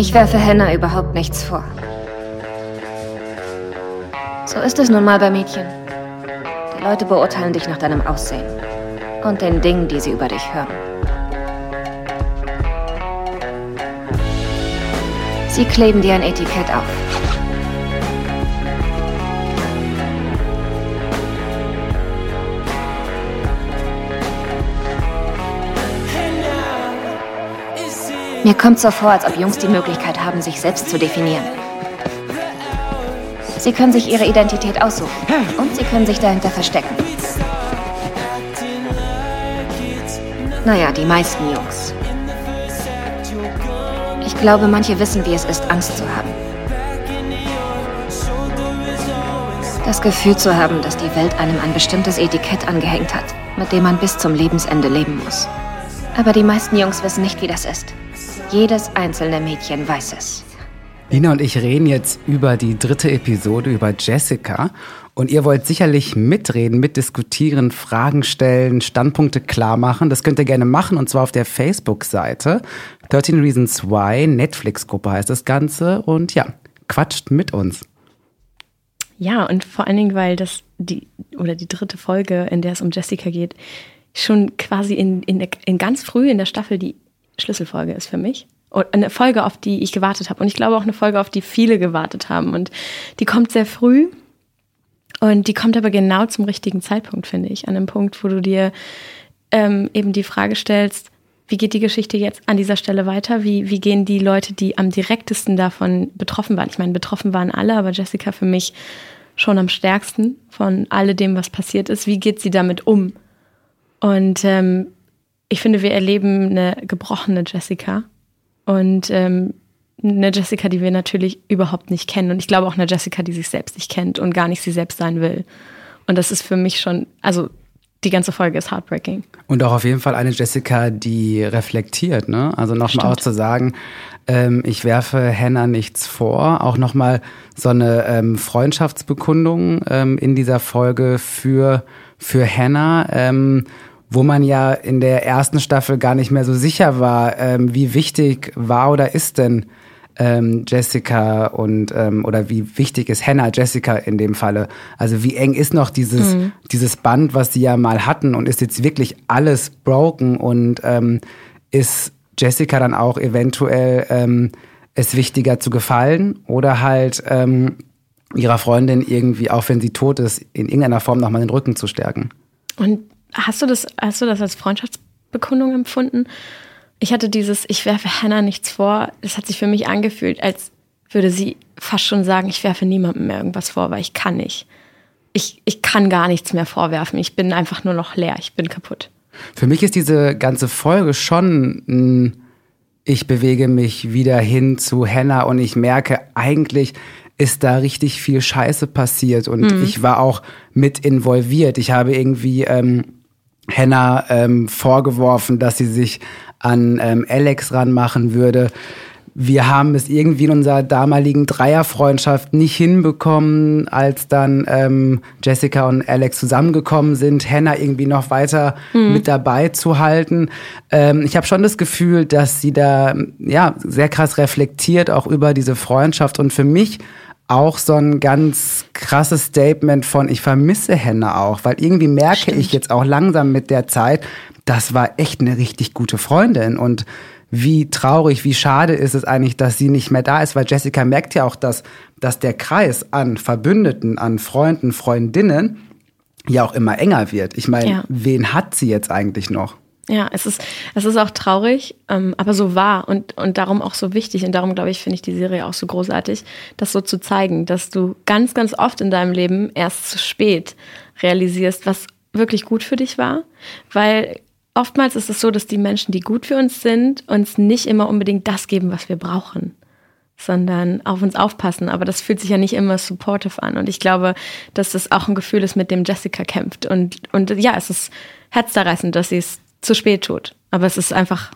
Ich werfe Hannah überhaupt nichts vor. So ist es nun mal bei Mädchen. Die Leute beurteilen dich nach deinem Aussehen und den Dingen, die sie über dich hören. Sie kleben dir ein Etikett auf. Mir kommt so vor, als ob Jungs die Möglichkeit haben, sich selbst zu definieren. Sie können sich ihre Identität aussuchen und sie können sich dahinter verstecken. Naja, die meisten Jungs. Ich glaube, manche wissen, wie es ist, Angst zu haben. Das Gefühl zu haben, dass die Welt einem ein bestimmtes Etikett angehängt hat, mit dem man bis zum Lebensende leben muss. Aber die meisten Jungs wissen nicht, wie das ist. Jedes einzelne Mädchen weiß es. Lina und ich reden jetzt über die dritte Episode, über Jessica. Und ihr wollt sicherlich mitreden, mitdiskutieren, Fragen stellen, Standpunkte klar machen. Das könnt ihr gerne machen und zwar auf der Facebook-Seite. 13 Reasons Why, Netflix-Gruppe heißt das Ganze. Und ja, quatscht mit uns. Ja, und vor allen Dingen, weil das die oder die dritte Folge, in der es um Jessica geht, schon quasi in, in, in ganz früh in der Staffel die Schlüsselfolge ist für mich eine Folge, auf die ich gewartet habe. Und ich glaube auch eine Folge, auf die viele gewartet haben. Und die kommt sehr früh. Und die kommt aber genau zum richtigen Zeitpunkt, finde ich. An einem Punkt, wo du dir ähm, eben die Frage stellst, wie geht die Geschichte jetzt an dieser Stelle weiter? Wie, wie gehen die Leute, die am direktesten davon betroffen waren? Ich meine, betroffen waren alle, aber Jessica für mich schon am stärksten von alledem, was passiert ist. Wie geht sie damit um? Und ähm, ich finde, wir erleben eine gebrochene Jessica und ähm, eine Jessica, die wir natürlich überhaupt nicht kennen. Und ich glaube auch eine Jessica, die sich selbst nicht kennt und gar nicht sie selbst sein will. Und das ist für mich schon, also die ganze Folge ist heartbreaking. Und auch auf jeden Fall eine Jessica, die reflektiert, ne? Also nochmal auch zu sagen, ähm, ich werfe Hannah nichts vor. Auch nochmal so eine ähm, Freundschaftsbekundung ähm, in dieser Folge für, für Hannah. Wo man ja in der ersten Staffel gar nicht mehr so sicher war, ähm, wie wichtig war oder ist denn ähm, Jessica und ähm, oder wie wichtig ist Hannah Jessica in dem Falle? Also wie eng ist noch dieses mhm. dieses Band, was sie ja mal hatten und ist jetzt wirklich alles broken und ähm, ist Jessica dann auch eventuell ähm, es wichtiger zu gefallen oder halt ähm, ihrer Freundin irgendwie, auch wenn sie tot ist, in irgendeiner Form nochmal den Rücken zu stärken? Und Hast du das, hast du das als Freundschaftsbekundung empfunden? Ich hatte dieses, ich werfe Hannah nichts vor. Das hat sich für mich angefühlt, als würde sie fast schon sagen, ich werfe niemandem mehr irgendwas vor, weil ich kann nicht. Ich, ich kann gar nichts mehr vorwerfen. Ich bin einfach nur noch leer. Ich bin kaputt. Für mich ist diese ganze Folge schon ein, ich bewege mich wieder hin zu Hannah und ich merke eigentlich, ist da richtig viel Scheiße passiert und mhm. ich war auch mit involviert. Ich habe irgendwie ähm, Hannah ähm, vorgeworfen, dass sie sich an ähm, Alex ranmachen würde. Wir haben es irgendwie in unserer damaligen Dreierfreundschaft nicht hinbekommen, als dann ähm, Jessica und Alex zusammengekommen sind, Hannah irgendwie noch weiter mhm. mit dabei zu halten. Ähm, ich habe schon das Gefühl, dass sie da ja sehr krass reflektiert auch über diese Freundschaft und für mich auch so ein ganz krasses Statement von, ich vermisse Henne auch, weil irgendwie merke Stimmt. ich jetzt auch langsam mit der Zeit, das war echt eine richtig gute Freundin und wie traurig, wie schade ist es eigentlich, dass sie nicht mehr da ist, weil Jessica merkt ja auch, dass, dass der Kreis an Verbündeten, an Freunden, Freundinnen ja auch immer enger wird. Ich meine, ja. wen hat sie jetzt eigentlich noch? Ja, es ist, es ist auch traurig, ähm, aber so wahr und, und darum auch so wichtig. Und darum, glaube ich, finde ich die Serie auch so großartig, das so zu zeigen, dass du ganz, ganz oft in deinem Leben erst zu spät realisierst, was wirklich gut für dich war. Weil oftmals ist es so, dass die Menschen, die gut für uns sind, uns nicht immer unbedingt das geben, was wir brauchen sondern auf uns aufpassen. Aber das fühlt sich ja nicht immer supportive an. Und ich glaube, dass das auch ein Gefühl ist, mit dem Jessica kämpft. Und, und ja, es ist herzzerreißend, dass sie es zu spät tut. Aber es ist einfach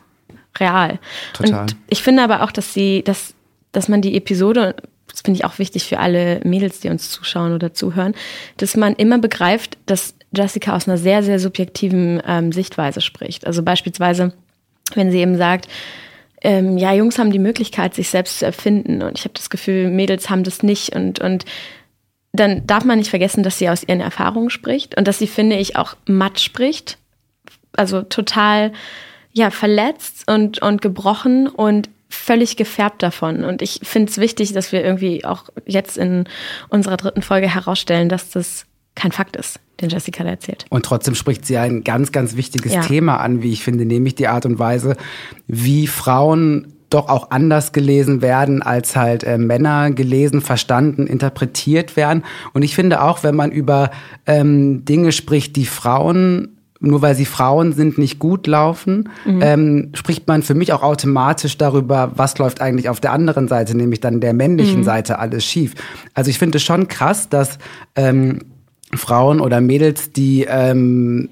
real. Total. Und ich finde aber auch, dass sie, dass, dass man die Episode, das finde ich auch wichtig für alle Mädels, die uns zuschauen oder zuhören, dass man immer begreift, dass Jessica aus einer sehr, sehr subjektiven ähm, Sichtweise spricht. Also beispielsweise, wenn sie eben sagt, ähm, ja, Jungs haben die Möglichkeit, sich selbst zu erfinden. Und ich habe das Gefühl, Mädels haben das nicht. Und, und dann darf man nicht vergessen, dass sie aus ihren Erfahrungen spricht und dass sie, finde ich, auch matt spricht. Also total, ja, verletzt und, und gebrochen und völlig gefärbt davon. Und ich finde es wichtig, dass wir irgendwie auch jetzt in unserer dritten Folge herausstellen, dass das kein Fakt ist, den Jessica da erzählt. Und trotzdem spricht sie ein ganz, ganz wichtiges ja. Thema an, wie ich finde, nämlich die Art und Weise, wie Frauen doch auch anders gelesen werden, als halt äh, Männer gelesen, verstanden, interpretiert werden. Und ich finde auch, wenn man über ähm, Dinge spricht, die Frauen nur weil sie Frauen sind, nicht gut laufen, mhm. ähm, spricht man für mich auch automatisch darüber, was läuft eigentlich auf der anderen Seite, nämlich dann der männlichen mhm. Seite alles schief. Also ich finde es schon krass, dass ähm, Frauen oder Mädels, die ähm,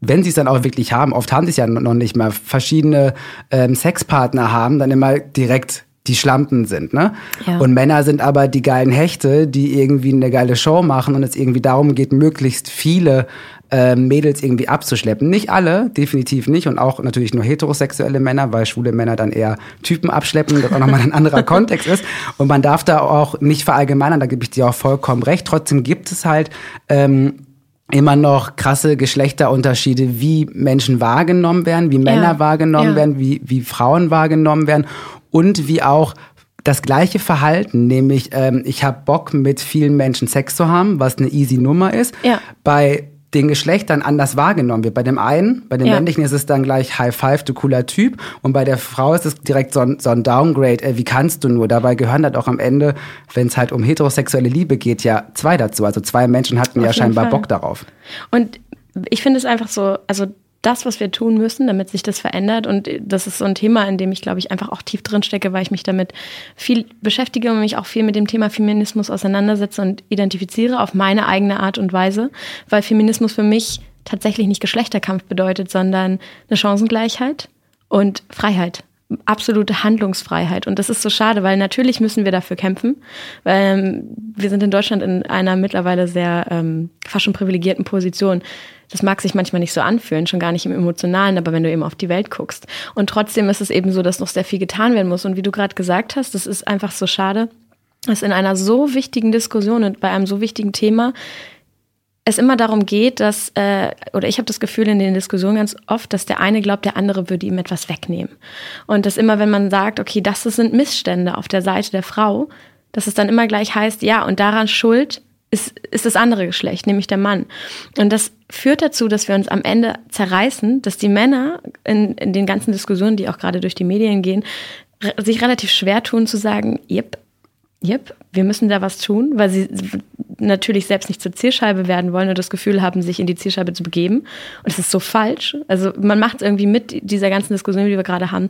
wenn sie es dann auch wirklich haben, oft haben sie es ja noch nicht mal, verschiedene ähm, Sexpartner haben, dann immer direkt die Schlampen sind, ne? Ja. Und Männer sind aber die geilen Hechte, die irgendwie eine geile Show machen und es irgendwie darum geht, möglichst viele äh, Mädels irgendwie abzuschleppen. Nicht alle, definitiv nicht. Und auch natürlich nur heterosexuelle Männer, weil schwule Männer dann eher Typen abschleppen, das auch nochmal ein anderer Kontext ist. Und man darf da auch nicht verallgemeinern, da gebe ich dir auch vollkommen recht. Trotzdem gibt es halt ähm, immer noch krasse Geschlechterunterschiede, wie Menschen wahrgenommen werden, wie Männer ja. wahrgenommen ja. werden, wie, wie Frauen wahrgenommen werden und wie auch das gleiche Verhalten, nämlich ähm, ich habe Bock mit vielen Menschen Sex zu haben, was eine easy Nummer ist. Ja. Bei den Geschlechtern anders wahrgenommen wird. Bei dem einen, bei dem ja. männlichen ist es dann gleich High Five, du cooler Typ. Und bei der Frau ist es direkt so ein, so ein Downgrade, äh, wie kannst du nur? Dabei gehören halt auch am Ende, wenn es halt um heterosexuelle Liebe geht, ja zwei dazu. Also zwei Menschen hatten Auf ja scheinbar Fall. Bock darauf. Und ich finde es einfach so, also das, was wir tun müssen, damit sich das verändert. Und das ist so ein Thema, in dem ich, glaube ich, einfach auch tief drin stecke, weil ich mich damit viel beschäftige und mich auch viel mit dem Thema Feminismus auseinandersetze und identifiziere auf meine eigene Art und Weise, weil Feminismus für mich tatsächlich nicht Geschlechterkampf bedeutet, sondern eine Chancengleichheit und Freiheit absolute Handlungsfreiheit. Und das ist so schade, weil natürlich müssen wir dafür kämpfen, weil ähm, wir sind in Deutschland in einer mittlerweile sehr ähm, fast schon privilegierten Position. Das mag sich manchmal nicht so anfühlen, schon gar nicht im Emotionalen, aber wenn du eben auf die Welt guckst. Und trotzdem ist es eben so, dass noch sehr viel getan werden muss. Und wie du gerade gesagt hast, das ist einfach so schade, dass in einer so wichtigen Diskussion und bei einem so wichtigen Thema es immer darum geht, dass, äh, oder ich habe das Gefühl in den Diskussionen ganz oft, dass der eine glaubt, der andere würde ihm etwas wegnehmen. Und dass immer, wenn man sagt, okay, das sind Missstände auf der Seite der Frau, dass es dann immer gleich heißt, ja, und daran schuld ist, ist das andere Geschlecht, nämlich der Mann. Und das führt dazu, dass wir uns am Ende zerreißen, dass die Männer in, in den ganzen Diskussionen, die auch gerade durch die Medien gehen, sich relativ schwer tun zu sagen, yep, yep, wir müssen da was tun, weil sie natürlich selbst nicht zur Zielscheibe werden wollen und das Gefühl haben, sich in die Zielscheibe zu begeben. Und das ist so falsch. Also man macht es irgendwie mit dieser ganzen Diskussion, die wir gerade haben,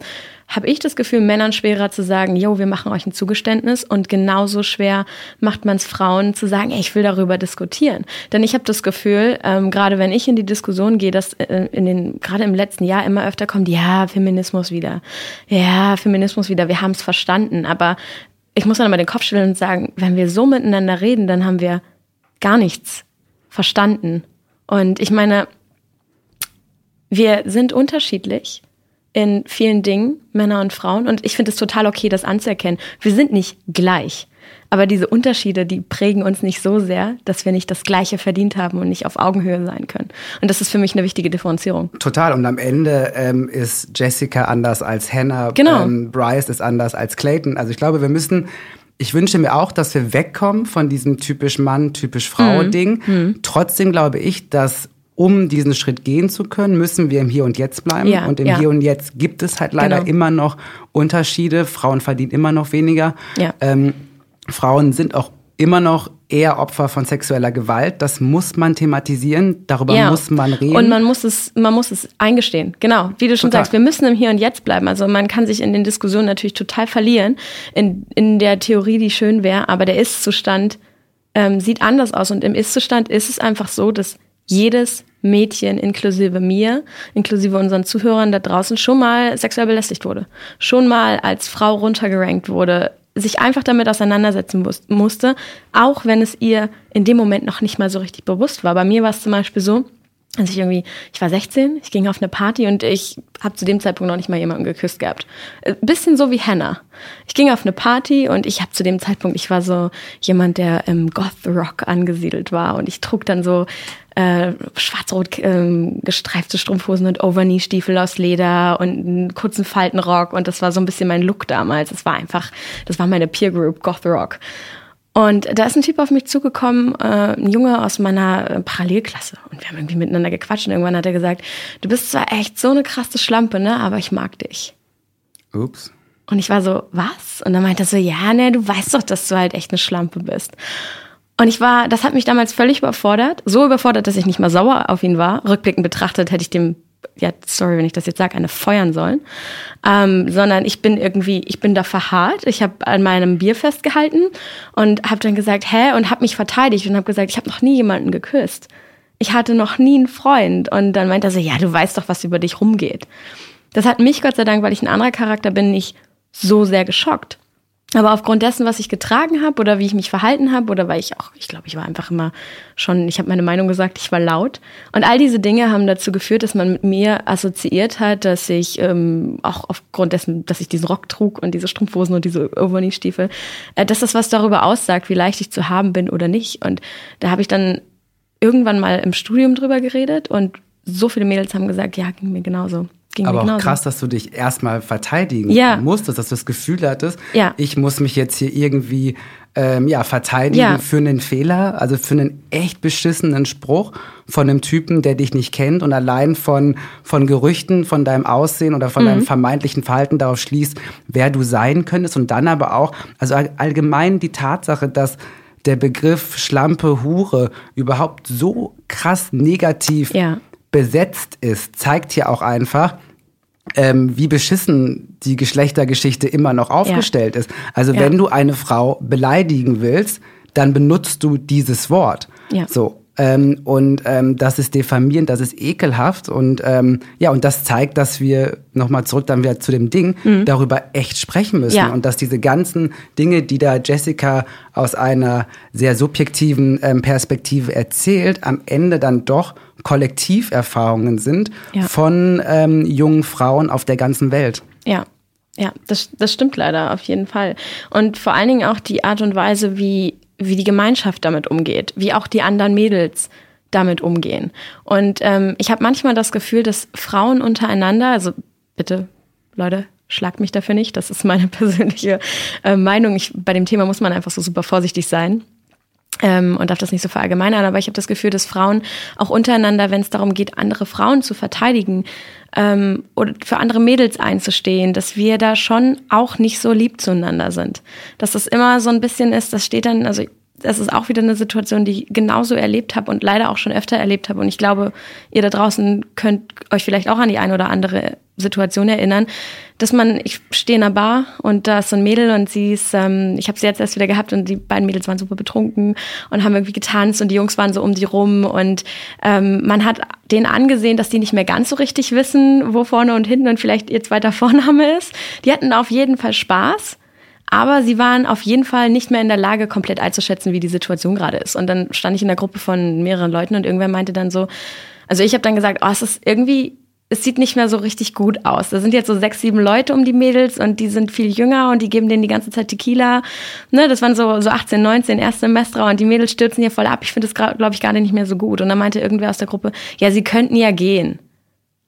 habe ich das Gefühl, Männern schwerer zu sagen, jo, wir machen euch ein Zugeständnis und genauso schwer macht man es Frauen zu sagen, ich will darüber diskutieren. Denn ich habe das Gefühl, ähm, gerade wenn ich in die Diskussion gehe, dass äh, in den gerade im letzten Jahr immer öfter kommt, ja, Feminismus wieder, ja, Feminismus wieder, wir haben es verstanden, aber ich muss dann immer den Kopf stellen und sagen, wenn wir so miteinander reden, dann haben wir gar nichts verstanden. Und ich meine, wir sind unterschiedlich in vielen Dingen, Männer und Frauen. Und ich finde es total okay, das anzuerkennen. Wir sind nicht gleich. Aber diese Unterschiede, die prägen uns nicht so sehr, dass wir nicht das Gleiche verdient haben und nicht auf Augenhöhe sein können. Und das ist für mich eine wichtige Differenzierung. Total. Und am Ende ähm, ist Jessica anders als Hannah. Genau. Ähm, Bryce ist anders als Clayton. Also ich glaube, wir müssen ich wünsche mir auch, dass wir wegkommen von diesem typisch Mann, typisch Frau-Ding. Mhm. Mhm. Trotzdem glaube ich, dass um diesen Schritt gehen zu können, müssen wir im Hier und Jetzt bleiben. Ja, und im ja. Hier und Jetzt gibt es halt leider genau. immer noch Unterschiede. Frauen verdienen immer noch weniger. Ja. Ähm, Frauen sind auch immer noch eher Opfer von sexueller Gewalt. Das muss man thematisieren, darüber ja. muss man reden. Und man muss es, man muss es eingestehen. Genau, wie du schon total. sagst, wir müssen im Hier und Jetzt bleiben. Also man kann sich in den Diskussionen natürlich total verlieren, in, in der Theorie, die schön wäre, aber der Ist-Zustand ähm, sieht anders aus. Und im Ist-Zustand ist es einfach so, dass jedes Mädchen inklusive mir, inklusive unseren Zuhörern da draußen schon mal sexuell belästigt wurde, schon mal als Frau runtergerankt wurde, sich einfach damit auseinandersetzen musste, auch wenn es ihr in dem Moment noch nicht mal so richtig bewusst war. Bei mir war es zum Beispiel so, Also ich irgendwie, ich war 16, ich ging auf eine Party und ich habe zu dem Zeitpunkt noch nicht mal jemanden geküsst gehabt. Äh, bisschen so wie Hannah. Ich ging auf eine Party und ich habe zu dem Zeitpunkt, ich war so jemand, der im Goth Rock angesiedelt war und ich trug dann so äh, schwarz-rot ähm, gestreifte Strumpfhosen und Overknee-Stiefel aus Leder und einen kurzen Faltenrock und das war so ein bisschen mein Look damals. Das war einfach, das war meine Peer Group, Goth Rock. Und da ist ein Typ auf mich zugekommen, äh, ein Junge aus meiner äh, Parallelklasse. Und wir haben irgendwie miteinander gequatscht und irgendwann hat er gesagt, du bist zwar echt so eine krasse Schlampe, ne, aber ich mag dich. Ups. Und ich war so, was? Und dann meinte er so, ja, ne, du weißt doch, dass du halt echt eine Schlampe bist. Und ich war, das hat mich damals völlig überfordert. So überfordert, dass ich nicht mal sauer auf ihn war. Rückblickend betrachtet hätte ich dem ja, sorry, wenn ich das jetzt sage, eine feuern sollen, ähm, sondern ich bin irgendwie, ich bin da verharrt. Ich habe an meinem Bier festgehalten und habe dann gesagt, hä, und habe mich verteidigt und habe gesagt, ich habe noch nie jemanden geküsst. Ich hatte noch nie einen Freund. Und dann meint er so, ja, du weißt doch, was über dich rumgeht. Das hat mich, Gott sei Dank, weil ich ein anderer Charakter bin, nicht so sehr geschockt. Aber aufgrund dessen, was ich getragen habe oder wie ich mich verhalten habe oder weil ich auch, ich glaube, ich war einfach immer schon, ich habe meine Meinung gesagt, ich war laut. Und all diese Dinge haben dazu geführt, dass man mit mir assoziiert hat, dass ich ähm, auch aufgrund dessen, dass ich diesen Rock trug und diese Strumpfhosen und diese Overknee-Stiefel, äh, dass das was darüber aussagt, wie leicht ich zu haben bin oder nicht. Und da habe ich dann irgendwann mal im Studium drüber geredet und so viele Mädels haben gesagt, ja, ging mir genauso. Ging Aber auch krass, dass du dich erstmal verteidigen Ja. musstest, dass du das Gefühl hattest, Ja. ich muss mich jetzt hier irgendwie ähm, ja, verteidigen Ja. für einen Fehler, also für einen echt beschissenen Spruch von einem Typen, der dich nicht kennt und allein von, von Gerüchten, von deinem Aussehen oder von Mhm. deinem vermeintlichen Verhalten darauf schließt, wer du sein könntest und dann aber auch, also all- allgemein die Tatsache, dass der Begriff Schlampe, Hure überhaupt so krass negativ Ja. Besetzt ist, zeigt hier auch einfach, ähm, wie beschissen die Geschlechtergeschichte immer noch aufgestellt ist. Also Ja. wenn du eine Frau beleidigen willst, dann benutzt du dieses Wort. Ja. So. Ähm, und ähm, das ist diffamierend, das ist ekelhaft und ähm, ja, und das zeigt, dass wir nochmal zurück dann wieder zu dem Ding darüber echt sprechen müssen Mhm. Ja. und dass diese ganzen Dinge, die da Jessica aus einer sehr subjektiven ähm, Perspektive erzählt, am Ende dann doch Kollektiverfahrungen sind Ja. von ähm, jungen Frauen auf der ganzen Welt. Ja, ja, das, das stimmt leider auf jeden Fall. Und vor allen Dingen auch die Art und Weise, wie, wie die Gemeinschaft damit umgeht, wie auch die anderen Mädels damit umgehen. Und ähm, ich habe manchmal das Gefühl, dass Frauen untereinander, also bitte, Leute, schlagt mich dafür nicht, das ist meine persönliche äh, Meinung. Ich, bei dem Thema muss man einfach so super vorsichtig sein ähm, und darf das nicht so verallgemeinern, aber ich habe das Gefühl, dass Frauen auch untereinander, wenn es darum geht, andere Frauen zu verteidigen ähm, oder für andere Mädels einzustehen, dass wir da schon auch nicht so lieb zueinander sind. Dass das immer so ein bisschen ist, das steht dann, also das ist auch wieder eine Situation, die ich genauso erlebt habe und leider auch schon öfter erlebt habe. Und ich glaube, ihr da draußen könnt euch vielleicht auch an die eine oder andere Situation erinnern, dass man, ich stehe in einer Bar und da ist so ein Mädel und sie ist, ähm, ich habe sie jetzt erst wieder gehabt und die beiden Mädels waren super betrunken und haben irgendwie getanzt und die Jungs waren so um die rum und ähm, man hat denen angesehen, dass die nicht mehr ganz so richtig wissen, wo vorne und hinten und vielleicht ihr zweiter Vorname ist. Die hatten auf jeden Fall Spaß. Aber sie waren auf jeden Fall nicht mehr in der Lage, komplett einzuschätzen, wie die Situation gerade ist. Und dann stand ich in der Gruppe von mehreren Leuten und irgendwer meinte dann so, also ich habe dann gesagt, oh, es ist irgendwie, es sieht nicht mehr so richtig gut aus. Da sind jetzt so sechs, sieben Leute um die Mädels und die sind viel jünger und die geben denen die ganze Zeit Tequila. Ne, das waren so, so 18, 19 Erstsemester und die Mädels stürzen hier voll ab. Ich finde das, glaube ich, gerade nicht mehr so gut. Und dann meinte irgendwer aus der Gruppe, ja, sie könnten ja gehen.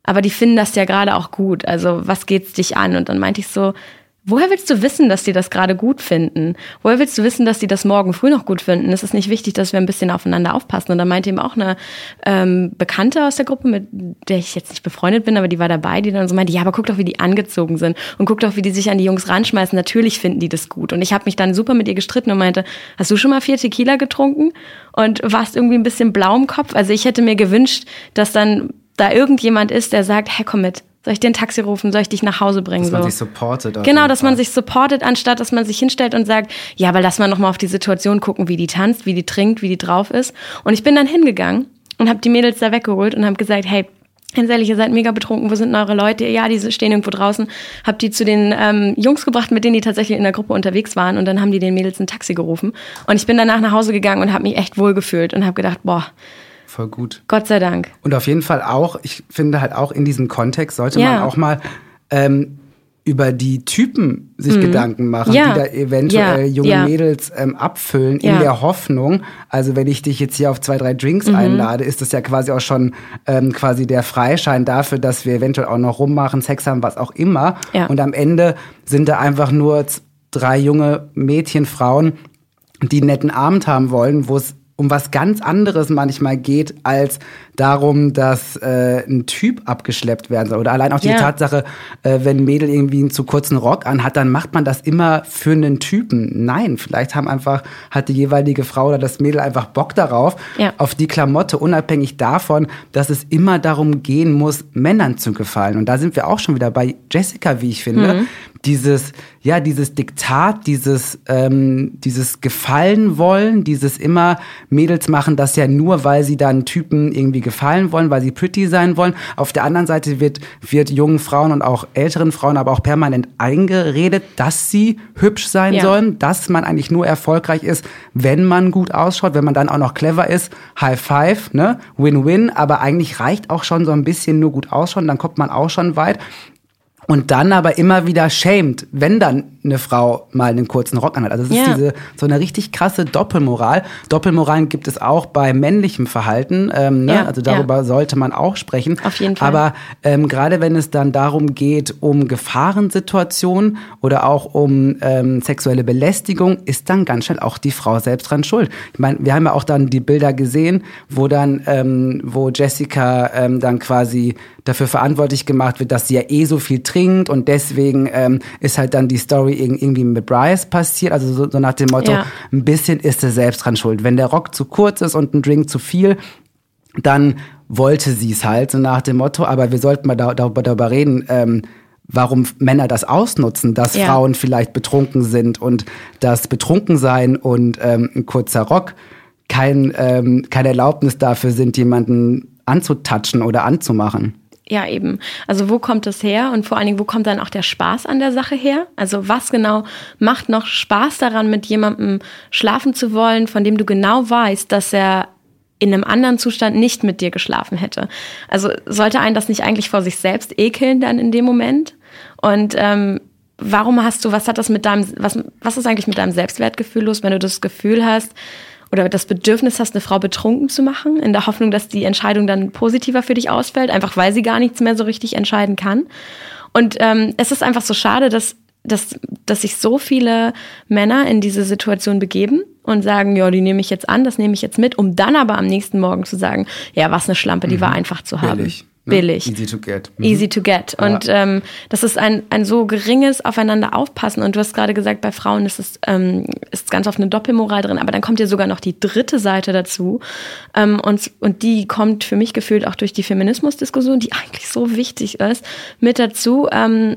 Aber die finden das ja gerade auch gut. Also was geht's dich an? Und dann meinte ich so, Woher willst du wissen, dass die das gerade gut finden? Woher willst du wissen, dass die das morgen früh noch gut finden? Es ist nicht wichtig, dass wir ein bisschen aufeinander aufpassen. Und da meinte eben auch eine ähm, Bekannte aus der Gruppe, mit der ich jetzt nicht befreundet bin, aber die war dabei, die dann so meinte, ja, aber guck doch, wie die angezogen sind und guck doch, wie die sich an die Jungs ranschmeißen. Natürlich finden die das gut. Und ich habe mich dann super mit ihr gestritten und meinte, hast du schon mal vier Tequila getrunken und warst irgendwie ein bisschen blau im Kopf? Also ich hätte mir gewünscht, dass dann da irgendjemand ist, der sagt, hey, komm mit. Soll ich dir ein Taxi rufen? Soll ich dich nach Hause bringen? Dass man so. sich supportet. Genau, dass man sich supportet, anstatt dass man sich hinstellt und sagt, ja, aber lass mal nochmal auf die Situation gucken, wie die tanzt, wie die trinkt, wie die drauf ist. Und ich bin dann hingegangen und habe die Mädels da weggeholt und habe gesagt, hey, ganz ehrlich, ihr seid mega betrunken, wo sind eure Leute? Ja, die stehen irgendwo draußen. Hab die zu den ähm, Jungs gebracht, mit denen die tatsächlich in der Gruppe unterwegs waren und dann haben die den Mädels ein Taxi gerufen. Und ich bin danach nach Hause gegangen und habe mich echt wohlgefühlt und habe gedacht, boah, voll gut. Gott sei Dank. Und auf jeden Fall auch, ich finde halt auch in diesem Kontext sollte Ja. man auch mal ähm, über die Typen sich Gedanken machen, Mhm. Ja. die da eventuell Ja. junge Ja. Mädels ähm, abfüllen, in der Hoffnung, also wenn ich dich jetzt hier auf zwei, drei Drinks Mhm. einlade, ist das ja quasi auch schon ähm, quasi der Freischein dafür, dass wir eventuell auch noch rummachen, Sex haben, was auch immer. Und am Ende sind da einfach nur drei junge Mädchen, Frauen, die einen netten Abend haben wollen, wo es um was ganz anderes manchmal geht, als darum, dass äh, ein Typ abgeschleppt werden soll. Oder allein auch die Ja. Tatsache, äh, wenn ein Mädel irgendwie einen zu kurzen Rock anhat, dann macht man das immer für einen Typen. Nein, vielleicht haben einfach, hat die jeweilige Frau oder das Mädel einfach Bock darauf, Ja. auf die Klamotte, unabhängig davon, dass es immer darum gehen muss, Männern zu gefallen. Und da sind wir auch schon wieder bei Jessica, wie ich finde. Mhm. Dieses, ja, dieses Diktat, dieses, ähm, dieses Gefallen wollen, dieses immer, Mädels machen das ja nur, weil sie dann Typen irgendwie gefallen wollen, weil sie pretty sein wollen. Auf der anderen Seite wird, wird jungen Frauen und auch älteren Frauen aber auch permanent eingeredet, dass sie hübsch sein Ja. sollen, dass man eigentlich nur erfolgreich ist, wenn man gut ausschaut, wenn man dann auch noch clever ist. High five, ne? Win-win. Aber eigentlich reicht auch schon so ein bisschen nur gut ausschauen, dann kommt man auch schon weit. Und dann aber immer wieder schämt, wenn dann eine Frau mal einen kurzen Rock anhat. Also es ist Ja. diese so eine richtig krasse Doppelmoral. Doppelmoralen gibt es auch bei männlichem Verhalten. Ähm, ne? Ja, also darüber sollte man auch sprechen. Auf jeden Fall. Aber ähm, gerade wenn es dann darum geht, um Gefahrensituationen oder auch um ähm, sexuelle Belästigung, ist dann ganz schnell auch die Frau selbst dran schuld. Ich meine, wir haben ja auch dann die Bilder gesehen, wo dann, ähm, wo Jessica ähm, dann quasi dafür verantwortlich gemacht wird, dass sie ja eh so viel trinkt und deswegen ähm, ist halt dann die Story irg- irgendwie mit Bryce passiert. Also so, so nach dem Motto, Ja. ein bisschen ist sie selbst dran schuld. Wenn der Rock zu kurz ist und ein Drink zu viel, dann wollte sie es halt, so nach dem Motto, aber wir sollten mal da, darüber, darüber reden, ähm, warum Männer das ausnutzen, dass Ja. Frauen vielleicht betrunken sind und dass Betrunkensein und ähm, ein kurzer Rock kein, ähm, keine Erlaubnis dafür sind, jemanden anzutatschen oder anzumachen. Ja, eben. Also wo kommt das her und vor allen Dingen, wo kommt dann auch der Spaß an der Sache her? Also was genau macht noch Spaß daran, mit jemandem schlafen zu wollen, von dem du genau weißt, dass er in einem anderen Zustand nicht mit dir geschlafen hätte? Also sollte einen das nicht eigentlich vor sich selbst ekeln dann in dem Moment? Und ähm, warum hast du, was hat das mit deinem, was, was ist eigentlich mit deinem Selbstwertgefühl los, wenn du das Gefühl hast, oder das Bedürfnis hast, eine Frau betrunken zu machen, in der Hoffnung, dass die Entscheidung dann positiver für dich ausfällt, einfach weil sie gar nichts mehr so richtig entscheiden kann. Und ähm, es ist einfach so schade, dass, dass, dass sich so viele Männer in diese Situation begeben und sagen, ja, die nehme ich jetzt an, das nehme ich jetzt mit, um dann aber am nächsten Morgen zu sagen, ja, was eine Schlampe, die war einfach zu haben. Billig. Ne? Billig. Easy to get. Mhm. Easy to get. Und ähm, das ist ein, ein so geringes Aufeinander aufpassen. Und du hast gerade gesagt, bei Frauen ist es ähm, ist ganz oft eine Doppelmoral drin, aber dann kommt ja sogar noch die dritte Seite dazu. Ähm, und, und die kommt für mich gefühlt auch durch die Feminismusdiskussion, die eigentlich so wichtig ist, mit dazu. Ähm,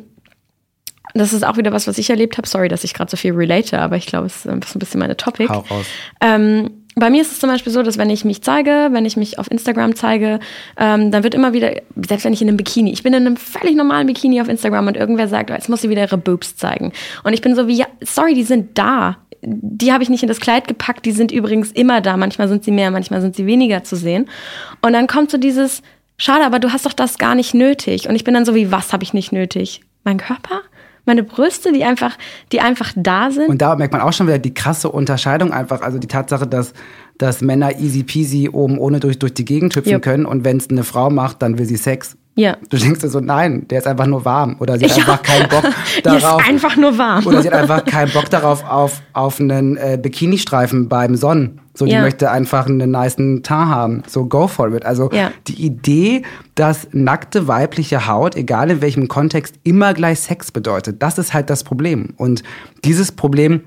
das ist auch wieder was, was ich erlebt habe. Sorry, dass ich gerade so viel relate, aber ich glaube, es ist ein bisschen meine Topic. Hau raus. Ähm, bei mir ist es zum Beispiel so, dass wenn ich mich zeige, wenn ich mich auf Instagram zeige, ähm, dann wird immer wieder, selbst wenn ich in einem Bikini, ich bin in einem völlig normalen Bikini auf Instagram und irgendwer sagt, oh, jetzt muss sie wieder ihre Boobs zeigen. Und ich bin so wie, ja, sorry, die sind da. Die habe ich nicht in das Kleid gepackt, die sind übrigens immer da. Manchmal sind sie mehr, manchmal sind sie weniger zu sehen. Und dann kommt so dieses, schade, aber du hast doch das gar nicht nötig. Und ich bin dann so wie, was habe ich nicht nötig? Mein Körper? Meine Brüste, die einfach, die einfach da sind? Und da merkt man auch schon wieder die krasse Unterscheidung einfach. Also die Tatsache, dass, dass Männer easy peasy oben ohne durch, durch die Gegend hüpfen Jupp. können und wenn es eine Frau macht, dann will sie Sex. Ja. Du denkst dir so, nein, der ist einfach nur warm. Oder sie hat Ja. einfach keinen Bock Die darauf. ist einfach nur warm. Oder sie hat einfach keinen Bock darauf, auf, auf einen äh, Bikini-Streifen beim Sonnen. So, die Ja. möchte einfach einen niceen Tar haben. So, go for it. Also, Ja. die Idee, dass nackte weibliche Haut, egal in welchem Kontext, immer gleich Sex bedeutet, das ist halt das Problem. Und dieses Problem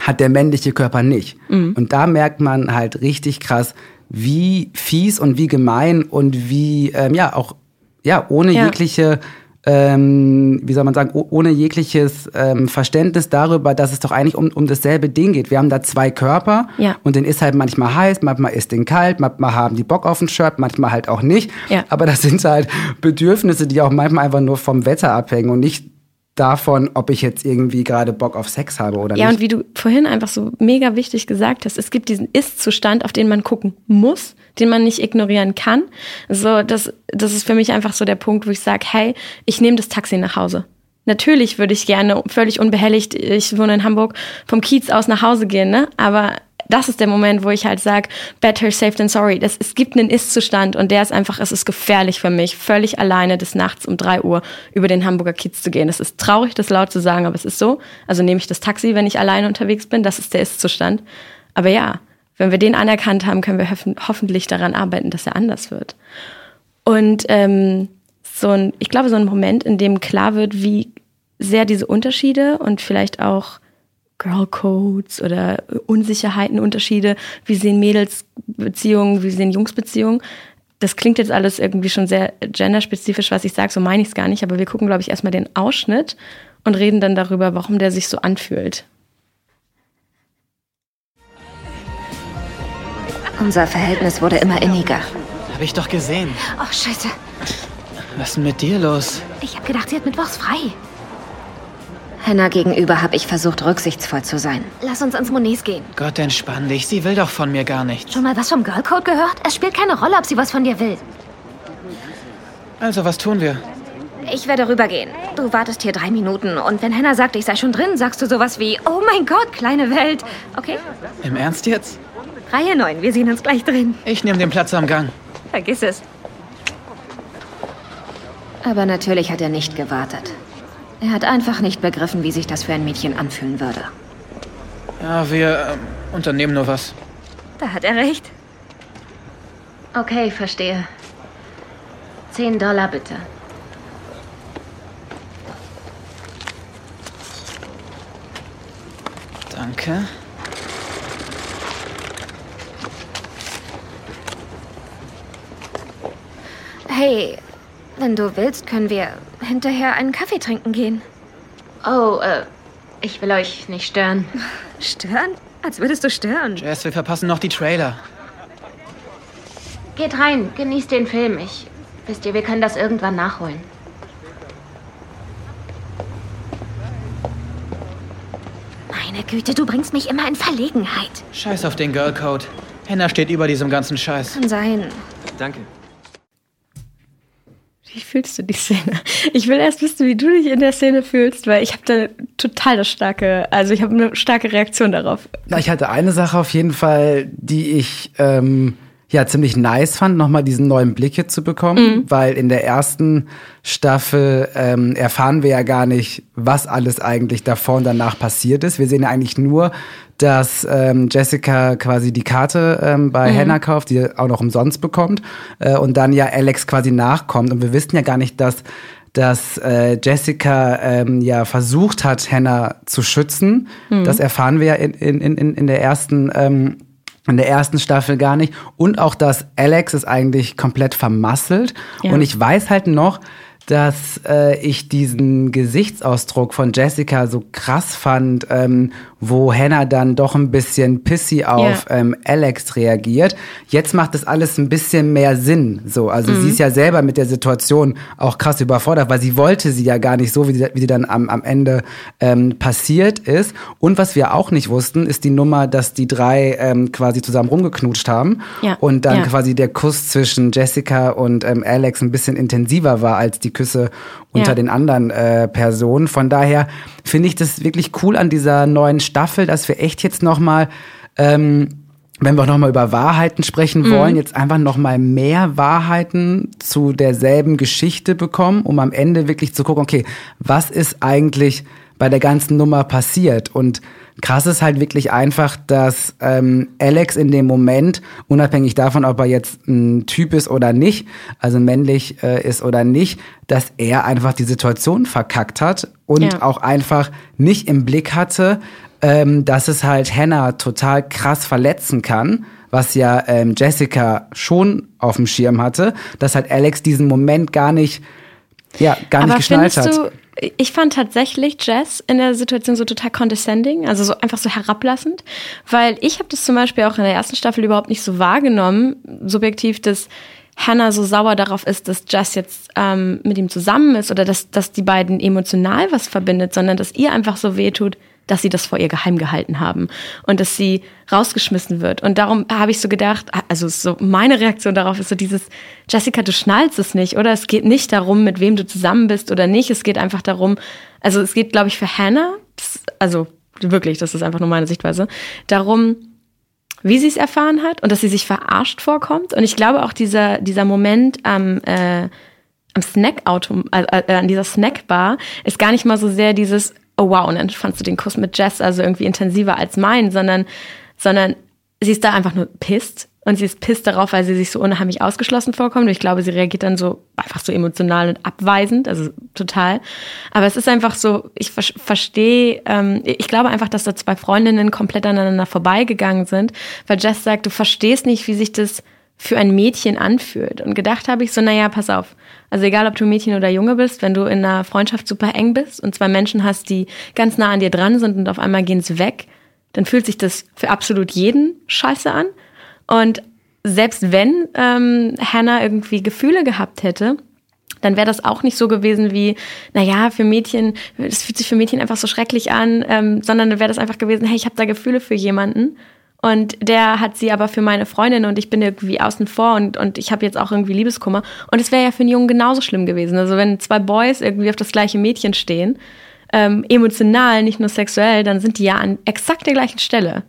hat der männliche Körper nicht. Mhm. Und da merkt man halt richtig krass, wie fies und wie gemein und wie, ähm, ja, auch, ja, ohne Ja. jegliche ähm, wie soll man sagen, oh- ohne jegliches ähm, Verständnis darüber, dass es doch eigentlich um, um dasselbe Ding geht. Wir haben da zwei Körper Ja. und den ist halt manchmal heiß, manchmal ist den kalt, manchmal haben die Bock auf ein Shirt, manchmal halt auch nicht. Ja. Aber das sind halt Bedürfnisse, die auch manchmal einfach nur vom Wetter abhängen und nicht davon, ob ich jetzt irgendwie gerade Bock auf Sex habe oder Ja, nicht. und wie du vorhin einfach so mega wichtig gesagt hast, es gibt diesen Ist-Zustand, auf den man gucken muss, den man nicht ignorieren kann. So, das, das ist für mich einfach so der Punkt, wo ich sage, hey, ich nehme das Taxi nach Hause. Natürlich würde ich gerne völlig unbehelligt, ich wohne in Hamburg, vom Kiez aus nach Hause gehen, ne? Aber das ist der Moment, wo ich halt sage, better safe than sorry. Das, es gibt einen Ist-Zustand und der ist einfach, es ist gefährlich für mich, völlig alleine des Nachts um drei Uhr über den Hamburger Kiez zu gehen. Es ist traurig, das laut zu sagen, aber es ist so. Also nehme ich das Taxi, wenn ich alleine unterwegs bin. Das ist der Ist-Zustand. Aber ja, wenn wir den anerkannt haben, können wir hoffentlich daran arbeiten, dass er anders wird. Und ähm, so ein, ich glaube, so ein Moment, in dem klar wird, wie sehr diese Unterschiede und vielleicht auch Girl Codes oder Unsicherheiten, Unterschiede, wie sehen Mädels Beziehungen, wie sehen Jungs Beziehungen. Das klingt jetzt alles irgendwie schon sehr genderspezifisch, was ich sage, so meine ich es gar nicht, aber wir gucken, glaube ich, erstmal den Ausschnitt und reden dann darüber, warum der sich so anfühlt. Unser Verhältnis wurde immer inniger. Hab ich doch gesehen. Oh, scheiße. Was ist denn mit dir los? Ich hab gedacht, sie hat Mittwochs frei. Hannah gegenüber habe ich versucht, rücksichtsvoll zu sein. Lass uns ans Monets gehen. Gott, entspann dich. Sie will doch von mir gar nichts. Schon mal was vom Girlcode gehört? Es spielt keine Rolle, ob sie was von dir will. Also, was tun wir? Ich werde rübergehen. Du wartest hier drei Minuten und wenn Hannah sagt, ich sei schon drin, sagst du sowas wie, oh mein Gott, kleine Welt. Okay? Im Ernst jetzt? Reihe 9, wir sehen uns gleich drin. Ich nehme den Platz am Gang. Vergiss es. Aber natürlich hat er nicht gewartet. Er hat einfach nicht begriffen, wie sich das für ein Mädchen anfühlen würde. Ja, wir äh, unternehmen nur was. Da hat er recht. Okay, verstehe. Zehn Dollar bitte. Danke. Hey, wenn du willst, können wir hinterher einen Kaffee trinken gehen. Oh, äh, ich will euch nicht stören. Stören? Als würdest du stören. Jess, wir verpassen noch die Trailer. Geht rein, genießt den Film. Ich, wisst ihr, wir können das irgendwann nachholen. Meine Güte, du bringst mich immer in Verlegenheit. Scheiß auf den Girlcode. Henna steht über diesem ganzen Scheiß. Kann sein. Danke. Wie fühlst du die Szene? Ich will erst wissen, wie du dich in der Szene fühlst, weil ich habe da total das starke, also ich habe eine starke Reaktion darauf. Na, ich hatte eine Sache auf jeden Fall, die ich ähm, ja ziemlich nice fand, nochmal diesen neuen Blick hier zu bekommen, mhm. weil in der ersten Staffel ähm, erfahren wir ja gar nicht, was alles eigentlich davor und danach passiert ist. Wir sehen ja eigentlich nur, dass ähm, Jessica quasi die Karte ähm, bei mhm. Hannah kauft, die auch noch umsonst bekommt, äh, und dann ja Alex quasi nachkommt. Und wir wissen ja gar nicht, dass dass äh, Jessica ähm, ja versucht hat, Hannah zu schützen. Mhm. Das erfahren wir ja in, in, in, in der ersten ähm, in der ersten Staffel gar nicht. Und auch, dass Alex es eigentlich komplett vermasselt. Ja. Und ich weiß halt noch, dass äh, ich diesen Gesichtsausdruck von Jessica so krass fand, ähm, wo Hannah dann doch ein bisschen pissy auf yeah. ähm, Alex reagiert. Jetzt macht das alles ein bisschen mehr Sinn. So, also mhm. sie ist ja selber mit der Situation auch krass überfordert, weil sie wollte sie ja gar nicht so, wie sie, wie sie dann am, am Ende ähm, passiert ist. Und was wir auch nicht wussten, ist die Nummer, dass die drei ähm, quasi zusammen rumgeknutscht haben ja. und dann ja. quasi der Kuss zwischen Jessica und ähm, Alex ein bisschen intensiver war als die Küsse unter ja. den anderen äh, Personen. Von daher finde ich das wirklich cool an dieser neuen Staffel, dass wir echt jetzt noch mal ähm, wenn wir noch mal über Wahrheiten sprechen mhm. wollen, jetzt einfach noch mal mehr Wahrheiten zu derselben Geschichte bekommen, um am Ende wirklich zu gucken, okay, was ist eigentlich bei der ganzen Nummer passiert? Und Krass ist halt wirklich einfach, dass ähm, Alex in dem Moment, unabhängig davon, ob er jetzt ein Typ ist oder nicht, also männlich äh, ist oder nicht, dass er einfach die Situation verkackt hat und ja. auch einfach nicht im Blick hatte, ähm, dass es halt Hannah total krass verletzen kann was ja ähm, Jessica schon auf dem Schirm hatte, dass halt Alex diesen Moment gar nicht, ja, gar Aber nicht geschnallt hat. Du, ich fand tatsächlich Jess in der Situation so total condescending, also so einfach so herablassend, weil ich habe das zum Beispiel auch in der ersten Staffel überhaupt nicht so wahrgenommen, subjektiv, dass Hannah so sauer darauf ist, dass Jess jetzt ähm, mit ihm zusammen ist oder dass, dass die beiden emotional was verbindet, sondern dass ihr einfach so wehtut, dass sie das vor ihr geheim gehalten haben und dass sie rausgeschmissen wird. Und darum habe ich so gedacht, also so meine Reaktion darauf ist so dieses, Jessica, du schnallst es nicht, oder? Es geht nicht darum, mit wem du zusammen bist oder nicht. Es geht einfach darum, also es geht, glaube ich, für Hannah, also wirklich, das ist einfach nur meine Sichtweise, darum, wie sie es erfahren hat und dass sie sich verarscht vorkommt. Und ich glaube auch dieser, dieser Moment am, äh, am Snackauto, äh, äh, an dieser Snackbar ist gar nicht mal so sehr dieses, oh wow, und dann fandst du den Kuss mit Jess also irgendwie intensiver als mein, sondern, sondern sie ist da einfach nur pisst und sie ist pisst darauf, weil sie sich so unheimlich ausgeschlossen vorkommt. Und ich glaube, sie reagiert dann so einfach so emotional und abweisend, also total. Aber es ist einfach so, ich ver verstehe, ähm, ich glaube einfach, dass da zwei Freundinnen komplett aneinander vorbeigegangen sind, weil Jess sagt, du verstehst nicht, wie sich das für ein Mädchen anfühlt. Und gedacht habe ich so, naja, pass auf. Also egal, ob du Mädchen oder Junge bist, wenn du in einer Freundschaft super eng bist und zwei Menschen hast, die ganz nah an dir dran sind und auf einmal gehen sie weg, dann fühlt sich das für absolut jeden scheiße an. Und selbst wenn ähm, Hannah irgendwie Gefühle gehabt hätte, dann wäre das auch nicht so gewesen wie, naja, für Mädchen, das fühlt sich für Mädchen einfach so schrecklich an, ähm, sondern dann wäre das einfach gewesen, hey, ich habe da Gefühle für jemanden. Und der hat sie aber für meine Freundin und ich bin irgendwie außen vor und, und ich habe jetzt auch irgendwie Liebeskummer. Und es wäre ja für einen Jungen genauso schlimm gewesen. Also wenn zwei Boys irgendwie auf das gleiche Mädchen stehen, ähm, emotional, nicht nur sexuell, dann sind die ja an exakt der gleichen Stelle.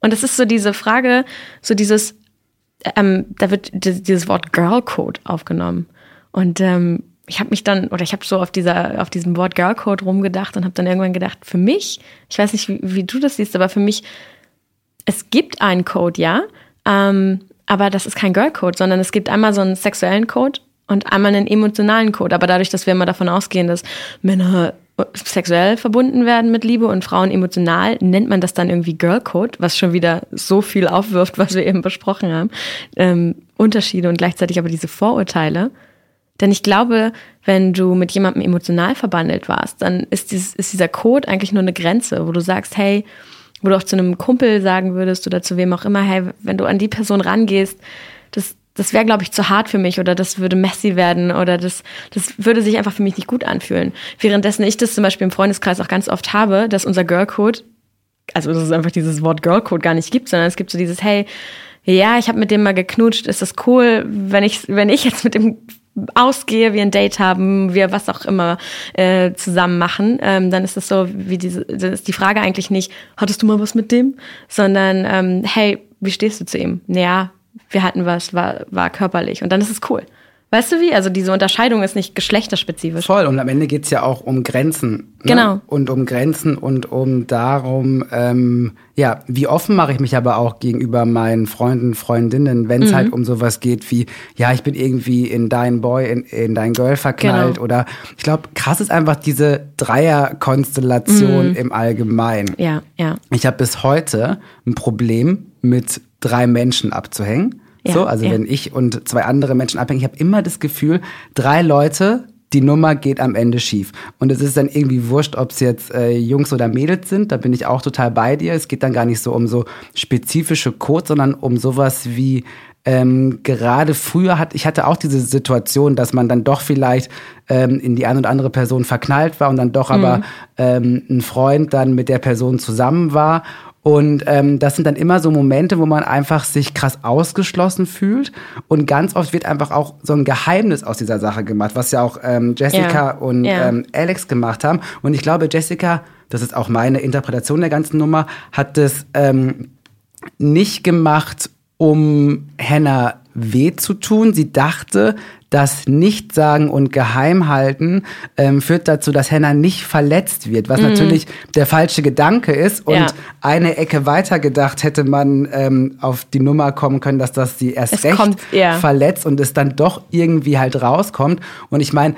Und es ist so diese Frage, so dieses, ähm, da wird dieses Wort Girl Code aufgenommen. Und ähm, ich habe mich dann, oder ich habe so auf dieser, auf diesem Wort Girl Code rumgedacht und habe dann irgendwann gedacht, für mich, ich weiß nicht, wie, wie, du das siehst, aber für mich, es gibt einen Code, ja, ähm, aber das ist kein Girl Code, sondern es gibt einmal so einen sexuellen Code und einmal einen emotionalen Code. Aber dadurch, dass wir immer davon ausgehen, dass Männer sexuell verbunden werden mit Liebe und Frauen emotional, nennt man das dann irgendwie Girl Code, was schon wieder so viel aufwirft, was wir eben besprochen haben. Ähm, Unterschiede und gleichzeitig aber diese Vorurteile. Denn ich glaube, wenn du mit jemandem emotional verbandelt warst, dann ist, dieses, ist dieser Code eigentlich nur eine Grenze, wo du sagst, hey, wo du auch zu einem Kumpel sagen würdest oder zu wem auch immer, hey, wenn du an die Person rangehst, das, das wäre, glaube ich, zu hart für mich oder das würde messy werden oder das, das würde sich einfach für mich nicht gut anfühlen. Währenddessen ich das zum Beispiel im Freundeskreis auch ganz oft habe, dass unser Girlcode, also dass es einfach dieses Wort Girlcode gar nicht gibt, sondern es gibt so dieses, hey, ja, ich habe mit dem mal geknutscht, ist das cool, wenn ich, wenn ich jetzt mit dem ausgehe, wir ein Date haben, wir was auch immer äh, zusammen machen, ähm, dann ist das so, wie diese, dann ist die Frage eigentlich nicht, hattest du mal was mit dem, sondern ähm, hey, wie stehst du zu ihm? Naja, wir hatten was, war, war körperlich. Und dann ist es cool. Weißt du wie? Also diese Unterscheidung ist nicht geschlechterspezifisch. Voll. Und am Ende geht's ja auch um Grenzen. Ne? Genau. Und um Grenzen und um darum, ähm, ja, wie offen mache ich mich aber auch gegenüber meinen Freunden, Freundinnen, wenn es mhm. halt um sowas geht wie, ja, ich bin irgendwie in dein Boy, in, in dein Girl verknallt. Genau. Oder ich glaube, krass ist einfach diese Dreierkonstellation mhm. im Allgemeinen. Ja, ja. Ich habe bis heute ein Problem mit drei Menschen abzuhängen. Ja, so, also ja. wenn ich und zwei andere Menschen abhängen, ich habe immer das Gefühl, drei Leute, die Nummer geht am Ende schief. Und es ist dann irgendwie wurscht, ob es jetzt äh, Jungs oder Mädels sind. Da bin ich auch total bei dir. Es geht dann gar nicht so um so spezifische Codes, sondern um sowas wie ähm, gerade früher hat, ich hatte auch diese Situation, dass man dann doch vielleicht ähm, in die eine oder andere Person verknallt war und dann doch mhm. aber ähm, ein Freund dann mit der Person zusammen war und ähm, das sind dann immer so Momente, wo man einfach sich krass ausgeschlossen fühlt. Und ganz oft wird einfach auch so ein Geheimnis aus dieser Sache gemacht, was ja auch ähm, Jessica ja. und ja. Ähm, Alex gemacht haben. Und ich glaube, Jessica, das ist auch meine Interpretation der ganzen Nummer, hat das ähm, nicht gemacht, um Hannah weh zu tun. Sie dachte, das Nichtsagen und Geheimhalten ähm, führt dazu, dass Hannah nicht verletzt wird, was mhm. natürlich der falsche Gedanke ist. Und ja. eine Ecke weiter gedacht hätte man ähm, auf die Nummer kommen können, dass das sie erst es recht kommt, ja. verletzt und es dann doch irgendwie halt rauskommt. Und ich meine,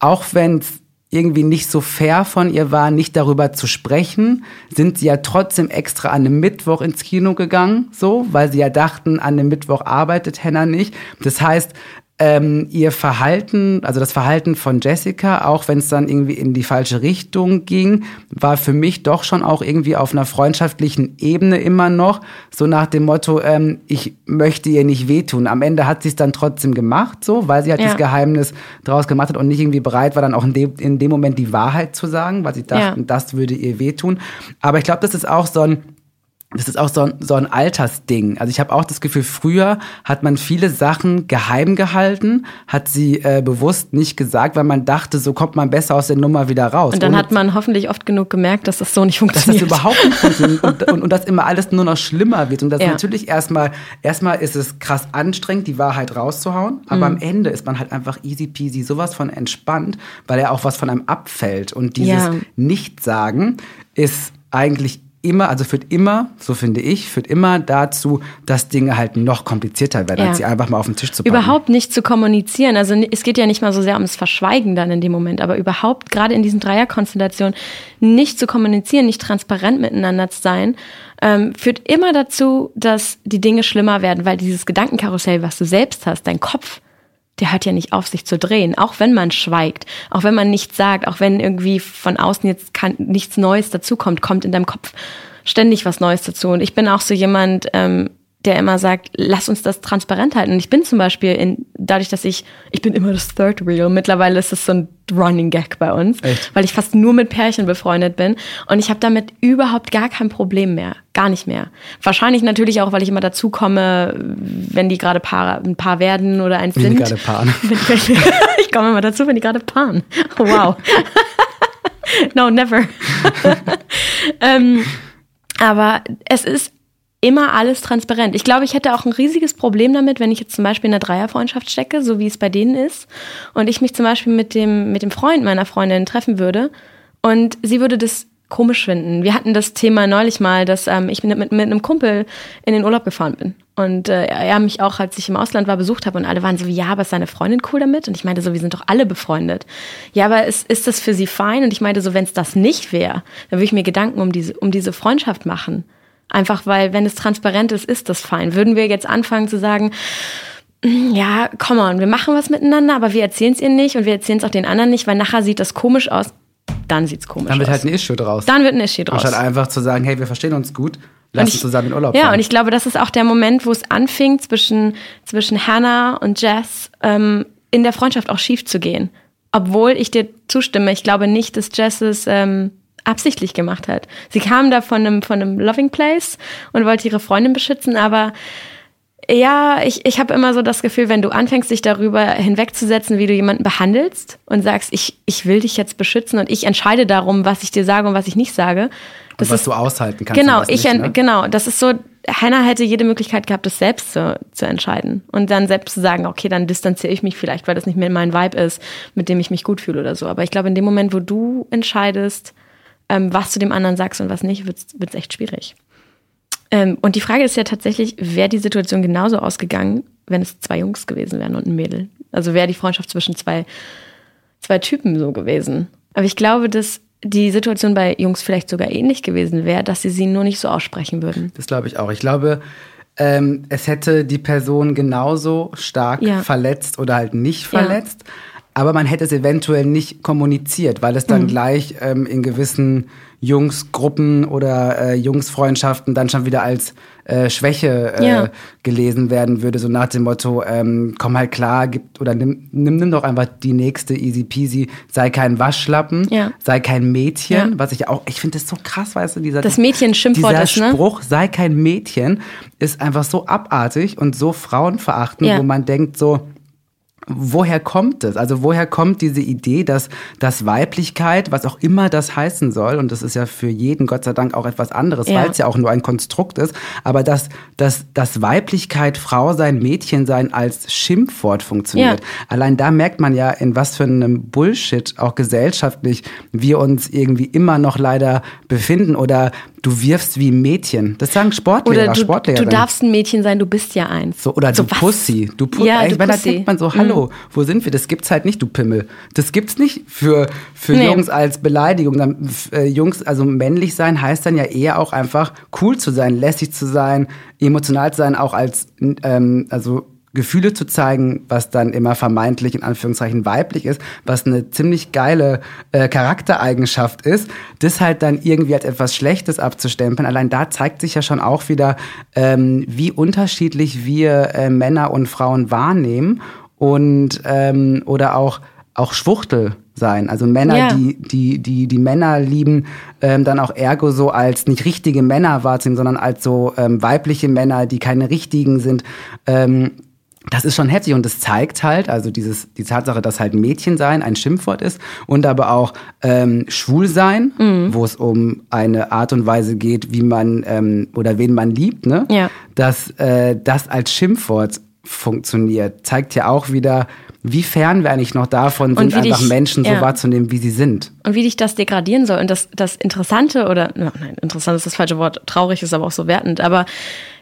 auch wenn es irgendwie nicht so fair von ihr war, nicht darüber zu sprechen, sind sie ja trotzdem extra an einem Mittwoch ins Kino gegangen, so, weil sie ja dachten, an einem Mittwoch arbeitet Hannah nicht. Das heißt, ähm, ihr Verhalten, also das Verhalten von Jessica, auch wenn es dann irgendwie in die falsche Richtung ging, war für mich doch schon auch irgendwie auf einer freundschaftlichen Ebene immer noch, so nach dem Motto, ähm, ich möchte ihr nicht wehtun. Am Ende hat sie es dann trotzdem gemacht, so, weil sie halt Ja. das Geheimnis draus gemacht hat und nicht irgendwie bereit war, dann auch in dem, in dem Moment die Wahrheit zu sagen, weil sie dachten, Ja. das würde ihr wehtun. Aber ich glaube, das ist auch so ein das ist auch so ein, so ein Altersding. Also ich habe auch das Gefühl, früher hat man viele Sachen geheim gehalten, hat sie äh, bewusst nicht gesagt, weil man dachte, so kommt man besser aus der Nummer wieder raus. Und dann Ohne hat man hoffentlich oft genug gemerkt, dass das so nicht dass das funktioniert. überhaupt nicht funktioniert und, und, und dass immer alles nur noch schlimmer wird. Und das Ja. natürlich erstmal, erstmal ist es krass anstrengend, die Wahrheit rauszuhauen, aber Mhm. am Ende ist man halt einfach easy peasy, sowas von entspannt, weil ja auch was von einem abfällt. Und dieses Ja. Nichtsagen ist eigentlich immer, also führt immer, so finde ich, führt immer dazu, dass Dinge halt noch komplizierter werden, Ja. als sie einfach mal auf den Tisch zu packen. Überhaupt nicht zu kommunizieren. Also es geht ja nicht mal so sehr ums Verschweigen dann in dem Moment, aber überhaupt gerade in diesen Dreierkonstellationen nicht zu kommunizieren, nicht transparent miteinander zu sein, ähm, führt immer dazu, dass die Dinge schlimmer werden, weil dieses Gedankenkarussell, was du selbst hast, dein Kopf, der hört ja nicht auf, sich zu drehen. Auch wenn man schweigt, auch wenn man nichts sagt, auch wenn irgendwie von außen jetzt kann, nichts Neues dazukommt, kommt in deinem Kopf ständig was Neues dazu. Und ich bin auch so jemand, ähm, der immer sagt, lass uns das transparent halten. Und ich bin zum Beispiel in, dadurch, dass ich, ich bin immer das Third Wheel. Mittlerweile ist es so ein Running Gag bei uns, Echt? weil ich fast nur mit Pärchen befreundet bin. Und ich habe damit überhaupt gar kein Problem mehr. Gar nicht mehr. Wahrscheinlich natürlich auch, weil ich immer dazu komme, wenn die gerade Paar, ein Paar werden oder eins Wenn die sind. gerade paaren. Ich komme immer dazu, wenn die gerade paaren. Oh, wow. no, never. ähm, aber es ist immer alles transparent. Ich glaube, ich hätte auch ein riesiges Problem damit, wenn ich jetzt zum Beispiel in einer Dreierfreundschaft stecke, so wie es bei denen ist, und ich mich zum Beispiel mit dem, mit dem Freund meiner Freundin treffen würde und sie würde das komisch finden. Wir hatten das Thema neulich mal, dass ähm, ich mit, mit, mit einem Kumpel in den Urlaub gefahren bin. Und äh, er mich auch, als ich im Ausland war, besucht habe und alle waren so wie, ja, aber ist seine Freundin cool damit? Und ich meinte so, wir sind doch alle befreundet. Ja, aber ist, ist das für sie fein? Und ich meinte so, wenn es das nicht wäre, dann würde ich mir Gedanken um diese, um diese Freundschaft machen. Einfach weil, wenn es transparent ist, ist das fein. Würden wir jetzt anfangen zu sagen, "Mm, ja, komm on, wir machen was miteinander, aber wir erzählen es ihr nicht und wir erzählen es auch den anderen nicht, weil nachher sieht das komisch aus. Dann sieht's komisch Dann wird aus. halt ein Issue draus. dann wird ein Issue draus. Anstatt einfach zu sagen, hey, wir verstehen uns gut, lass Und uns ich- zusammen in Urlaub Ja, fahren. und ich glaube, das ist auch der Moment, wo es anfing, zwischen, zwischen Hannah und Jess ähm, in der Freundschaft auch schief zu gehen. Obwohl ich dir zustimme, ich glaube nicht, dass Jess es ähm, absichtlich gemacht hat. Sie kam da von einem, von einem Loving Place und wollte ihre Freundin beschützen, aber ja, ich, ich habe immer so das Gefühl, wenn du anfängst, dich darüber hinwegzusetzen, wie du jemanden behandelst und sagst, ich, ich will dich jetzt beschützen und ich entscheide darum, was ich dir sage und was ich nicht sage. und Das was ist, du aushalten kannst. genau, und ich nicht, ne? genau, das ist so, Hannah hätte jede Möglichkeit gehabt, das selbst zu, zu entscheiden und dann selbst zu sagen, okay, dann distanziere ich mich vielleicht, weil das nicht mehr mein Vibe ist, mit dem ich mich gut fühle oder so. Aber ich glaube, in dem Moment, wo du entscheidest, ähm, was du dem anderen sagst und was nicht, wird es echt schwierig. Ähm, und die Frage ist ja tatsächlich, wäre die Situation genauso ausgegangen, wenn es zwei Jungs gewesen wären und ein Mädel? Also wäre die Freundschaft zwischen zwei, zwei Typen so gewesen. Aber ich glaube, dass die Situation bei Jungs vielleicht sogar ähnlich gewesen wäre, dass sie sie nur nicht so aussprechen würden. Das glaube ich auch. Ich glaube, ähm, es hätte die Person genauso stark Ja. verletzt oder halt nicht Ja. Aber man hätte es eventuell nicht kommuniziert, weil es dann Mhm. gleich ähm, in gewissen Jungsgruppen oder äh, Jungsfreundschaften dann schon wieder als äh, Schwäche äh, Ja. gelesen werden würde, so nach dem Motto, ähm, komm halt klar, gib, oder nimm, nimm, nimm doch einfach die nächste easy peasy, sei kein Waschlappen, Ja. sei kein Mädchen, Ja. was ich auch, ich finde das so krass, weißt du, dieser Das Mädchen Schimpfwort dieser ist, ne? Spruch, sei kein Mädchen, ist einfach so abartig und so frauenverachtend, wo man denkt so, woher kommt es? Also woher kommt diese Idee, dass, dass Weiblichkeit, was auch immer das heißen soll, und das ist ja für jeden Gott sei Dank auch etwas anderes, Ja. weil es ja auch nur ein Konstrukt ist, aber dass, dass, dass Weiblichkeit, Frau sein, Mädchen sein als Schimpfwort funktioniert. Ja. Allein da merkt man ja, in was für einem Bullshit auch gesellschaftlich wir uns irgendwie immer noch leider befinden oder du wirfst wie ein Mädchen. Das sagen Sportlehrer, Oder du, darfst ein Mädchen sein, du bist ja eins. So, oder du was? Pussy. Du Pu Ja, du weil da Pussy. Mhm. denkt man so, hallo, wo sind wir? Das gibt's halt nicht, du Pimmel. Das gibt's nicht für, für Nee. Jungs als Beleidigung. Dann, äh, Jungs, also männlich sein heißt dann ja eher auch einfach cool zu sein, lässig zu sein, emotional zu sein, auch als ähm, also Gefühle zu zeigen, was dann immer vermeintlich in Anführungszeichen weiblich ist, was eine ziemlich geile äh, Charaktereigenschaft ist, das halt dann irgendwie als etwas Schlechtes abzustempeln. Allein da zeigt sich ja schon auch wieder, ähm, wie unterschiedlich wir äh, Männer und Frauen wahrnehmen und ähm, oder auch auch Schwuchtel sein. Also Männer, ja. die, die, die, die Männer lieben, ähm, dann auch ergo so als nicht richtige Männer wahrzunehmen, sondern als so ähm, weibliche Männer, die keine richtigen sind. Ähm, das ist schon heftig und das zeigt halt, also dieses, die Tatsache, dass halt Mädchen sein ein Schimpfwort ist und aber auch ähm, schwul sein, mhm. wo es um eine Art und Weise geht, wie man ähm, oder wen man liebt, ne? Ja. Dass äh, das als Schimpfwort funktioniert, zeigt ja auch wieder, wie fern wir eigentlich noch davon sind, einfach dich, Menschen so ja. wahrzunehmen, wie sie sind. Und wie dich das degradieren soll. Und das, das Interessante oder, nein, interessant ist das falsche Wort, traurig ist aber auch so wertend, aber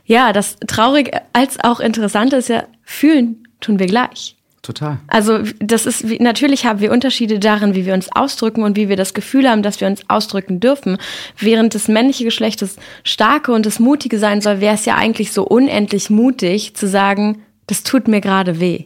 ja, das traurig als auch interessante ist ja, fühlen tun wir gleich. Total. Also das ist natürlich haben wir Unterschiede darin, wie wir uns ausdrücken und wie wir das Gefühl haben, dass wir uns ausdrücken dürfen. Während das männliche Geschlecht das starke und das mutige sein soll, wäre es ja eigentlich so unendlich mutig zu sagen, das tut mir gerade weh.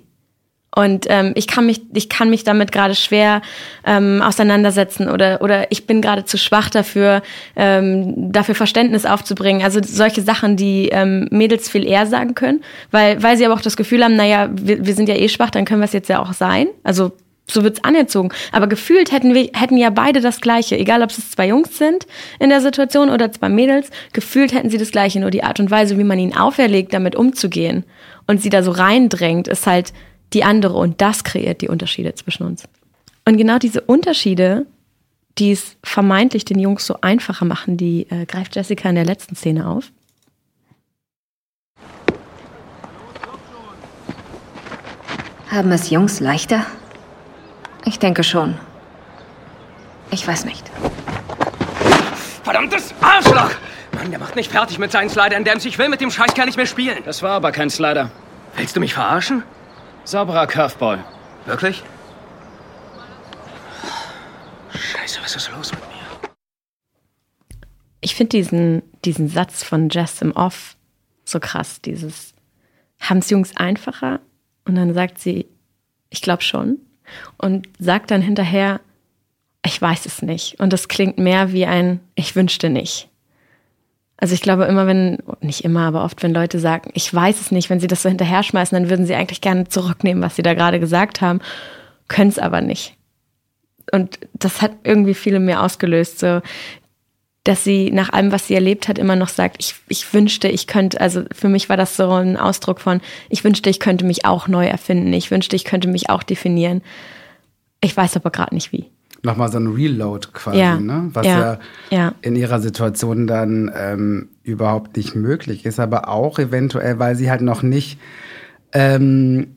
Und ähm, ich kann mich, ich kann mich damit gerade schwer ähm, auseinandersetzen oder oder ich bin gerade zu schwach dafür, ähm, dafür Verständnis aufzubringen. Also solche Sachen, die ähm, Mädels viel eher sagen können, weil weil sie aber auch das Gefühl haben, naja, wir, wir sind ja eh schwach, dann können wir es jetzt ja auch sein. Also so wird's anerzogen. Aber gefühlt hätten wir hätten ja beide das Gleiche, egal ob es zwei Jungs sind in der Situation oder zwei Mädels. Gefühlt hätten sie das Gleiche, nur die Art und Weise, wie man ihnen auferlegt, damit umzugehen und sie da so reindrängt, ist halt die andere und das kreiert die Unterschiede zwischen uns. Und genau diese Unterschiede, die es vermeintlich den Jungs so einfacher machen, die äh, greift Jessica in der letzten Szene auf. Haben es Jungs leichter? Ich denke schon. Ich weiß nicht. Verdammtes Arschloch! Mann, der macht mich fertig mit seinen Slidern, Dams. Ich will mit dem Scheiß gar nicht mehr spielen. Das war aber kein Slider. Willst du mich verarschen? Sauberer Curveball. Wirklich? Scheiße, was ist los mit mir? Ich finde diesen, diesen Satz von Jess im Off so krass. Dieses, haben es Jungs einfacher? Und dann sagt sie, ich glaube schon. Und sagt dann hinterher, ich weiß es nicht. Und das klingt mehr wie ein, ich wünschte nicht. Also ich glaube immer, wenn, nicht immer, aber oft, wenn Leute sagen, ich weiß es nicht, wenn sie das so hinterher schmeißen, dann würden sie eigentlich gerne zurücknehmen, was sie da gerade gesagt haben, können es aber nicht. Und das hat irgendwie viele mir ausgelöst, so, dass sie nach allem, was sie erlebt hat, immer noch sagt, ich, ich wünschte, ich könnte, also für mich war das so ein Ausdruck von, ich wünschte, ich könnte mich auch neu erfinden, ich wünschte, ich könnte mich auch definieren. Ich weiß aber gerade nicht wie nochmal so ein Reload quasi, ja. ne? was ja. ja. ja, in ihrer Situation dann ähm, überhaupt nicht möglich ist, aber auch eventuell, weil sie halt noch nicht ähm,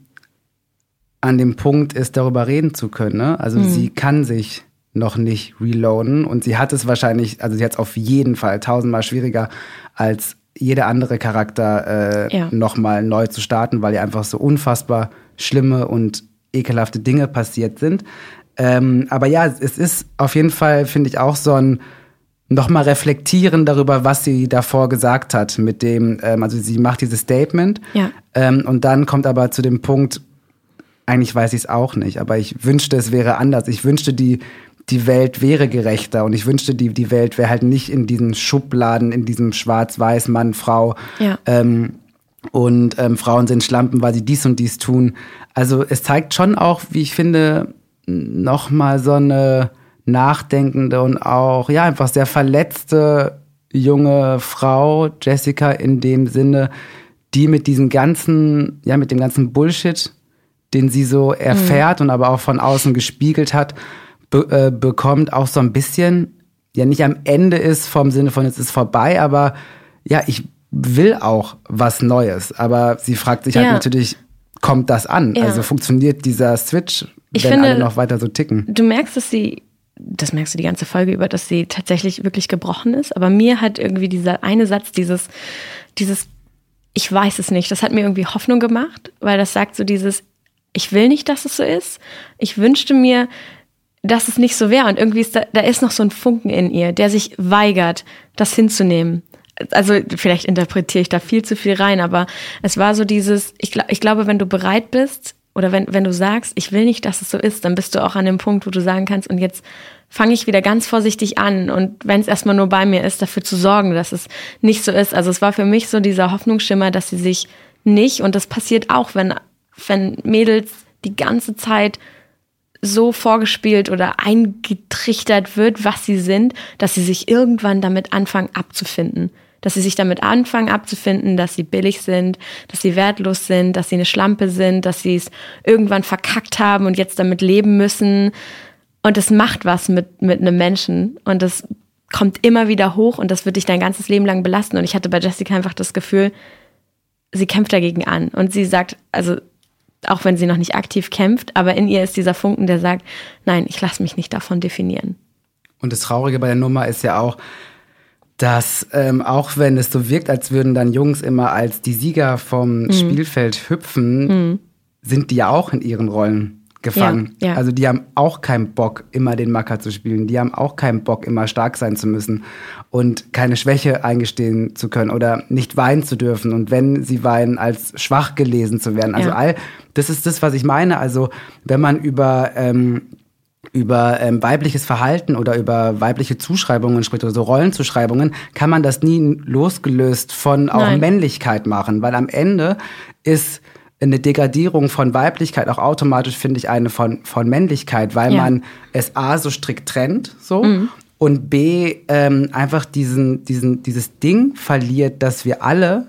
an dem Punkt ist, darüber reden zu können. Ne? Also mhm. sie kann sich noch nicht reloaden und sie hat es wahrscheinlich, also sie hat es auf jeden Fall tausendmal schwieriger als jeder andere Charakter äh, ja. nochmal neu zu starten, weil ihr einfach so unfassbar schlimme und ekelhafte Dinge passiert sind. Ähm, aber ja, es ist auf jeden Fall, finde ich, auch so ein nochmal reflektieren darüber, was sie davor gesagt hat, mit dem, ähm, also sie macht dieses Statement ja. ähm, und dann kommt aber zu dem Punkt, eigentlich weiß ich es auch nicht, aber ich wünschte, es wäre anders. Ich wünschte, die, die Welt wäre gerechter und ich wünschte, die, die Welt wäre halt nicht in diesen Schubladen, in diesem Schwarz-Weiß, Mann, Frau. Ja. Ähm, und ähm, Frauen sind Schlampen, weil sie dies und dies tun. Also es zeigt schon auch, wie ich finde, noch mal so eine nachdenkende und auch ja einfach sehr verletzte junge Frau Jessica in dem Sinne, die mit diesem ganzen ja mit dem ganzen Bullshit, den sie so erfährt mhm. und aber auch von außen gespiegelt hat, be äh, bekommt auch so ein bisschen ja nicht am Ende ist vom Sinne von es ist vorbei, aber ja ich will auch was Neues, aber sie fragt sich halt ja. halt natürlich kommt das an? Ja. Also funktioniert dieser Switch ich wenn finde, alle noch weiter so ticken. Du merkst, dass sie, das merkst du die ganze Folge über, dass sie tatsächlich wirklich gebrochen ist. Aber mir hat irgendwie dieser eine Satz, dieses, dieses, ich weiß es nicht, das hat mir irgendwie Hoffnung gemacht, weil das sagt so dieses, ich will nicht, dass es so ist. Ich wünschte mir, dass es nicht so wäre. Und irgendwie ist da, da ist noch so ein Funken in ihr, der sich weigert, das hinzunehmen. also vielleicht interpretiere ich da viel zu viel rein, aber es war so dieses, ich, ich glaube, wenn du bereit bist oder wenn, wenn du sagst, ich will nicht, dass es so ist, dann bist du auch an dem Punkt, wo du sagen kannst, und jetzt fange ich wieder ganz vorsichtig an und wenn es erstmal nur bei mir ist, dafür zu sorgen, dass es nicht so ist. Also es war für mich so dieser Hoffnungsschimmer, dass sie sich nicht, und das passiert auch, wenn, wenn Mädels die ganze Zeit so vorgespielt oder eingetrichtert wird, was sie sind, dass sie sich irgendwann damit anfangen abzufinden. Dass sie sich damit anfangen abzufinden, dass sie billig sind, dass sie wertlos sind, dass sie eine Schlampe sind, dass sie es irgendwann verkackt haben und jetzt damit leben müssen. Und das macht was mit, mit einem Menschen. Und das kommt immer wieder hoch und das wird dich dein ganzes Leben lang belasten. Und ich hatte bei Jessica einfach das Gefühl, sie kämpft dagegen an. Und sie sagt, also auch wenn sie noch nicht aktiv kämpft, aber in ihr ist dieser Funken, der sagt, nein, ich lasse mich nicht davon definieren. Und das Traurige bei der Nummer ist ja auch, dass ähm, auch wenn es so wirkt, als würden dann Jungs immer als die Sieger vom mhm. Spielfeld hüpfen, mhm. sind die ja auch in ihren Rollen gefangen. Ja, ja. Also die haben auch keinen Bock, immer den Macker zu spielen. Die haben auch keinen Bock, immer stark sein zu müssen und keine Schwäche eingestehen zu können oder nicht weinen zu dürfen. Und wenn sie weinen, als schwach gelesen zu werden. Also ja. all, das ist das, was ich meine. Also wenn man über ähm, über ähm, weibliches Verhalten oder über weibliche Zuschreibungen spricht oder so Rollenzuschreibungen, kann man das nie losgelöst von auch Nein. Männlichkeit machen, weil am Ende ist eine Degradierung von Weiblichkeit auch automatisch, finde ich, eine von, von Männlichkeit, weil ja. man es A so strikt trennt, so. Mhm. Und B, ähm, einfach diesen, diesen, dieses Ding verliert, dass wir alle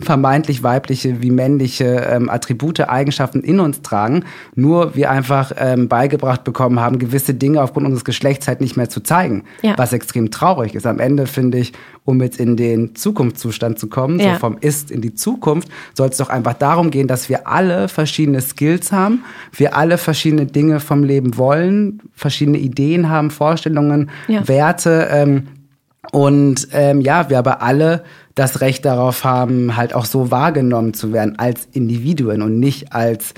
vermeintlich weibliche wie männliche ähm, Attribute, Eigenschaften in uns tragen, nur wir einfach ähm, beigebracht bekommen haben, gewisse Dinge aufgrund unseres Geschlechts halt nicht mehr zu zeigen, ja. was extrem traurig ist. Am Ende finde ich, um jetzt in den Zukunftszustand zu kommen, ja. so vom Ist in die Zukunft, soll es doch einfach darum gehen, dass wir alle verschiedene Skills haben, wir alle verschiedene Dinge vom Leben wollen, verschiedene Ideen haben, Vorstellungen, ja. Werte ähm, und ähm, ja, wir aber alle das Recht darauf haben, halt auch so wahrgenommen zu werden als Individuen und nicht als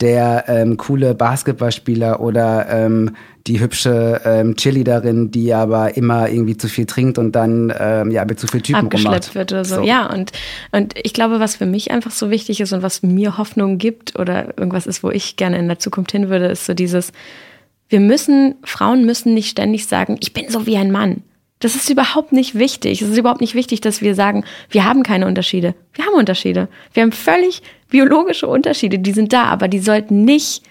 der ähm, coole Basketballspieler oder ähm, die hübsche ähm, Cheerleaderin, die aber immer irgendwie zu viel trinkt und dann ähm, ja mit zu viel Typen abgeschleppt rummacht. wird oder so. so. Ja, und, und ich glaube, was für mich einfach so wichtig ist und was mir Hoffnung gibt oder irgendwas ist, wo ich gerne in der Zukunft hin würde, ist so dieses, wir müssen, Frauen müssen nicht ständig sagen, ich bin so wie ein Mann. Das ist überhaupt nicht wichtig. Es ist überhaupt nicht wichtig, dass wir sagen, wir haben keine Unterschiede. Wir haben Unterschiede. Wir haben völlig biologische Unterschiede, die sind da, aber die sollten nicht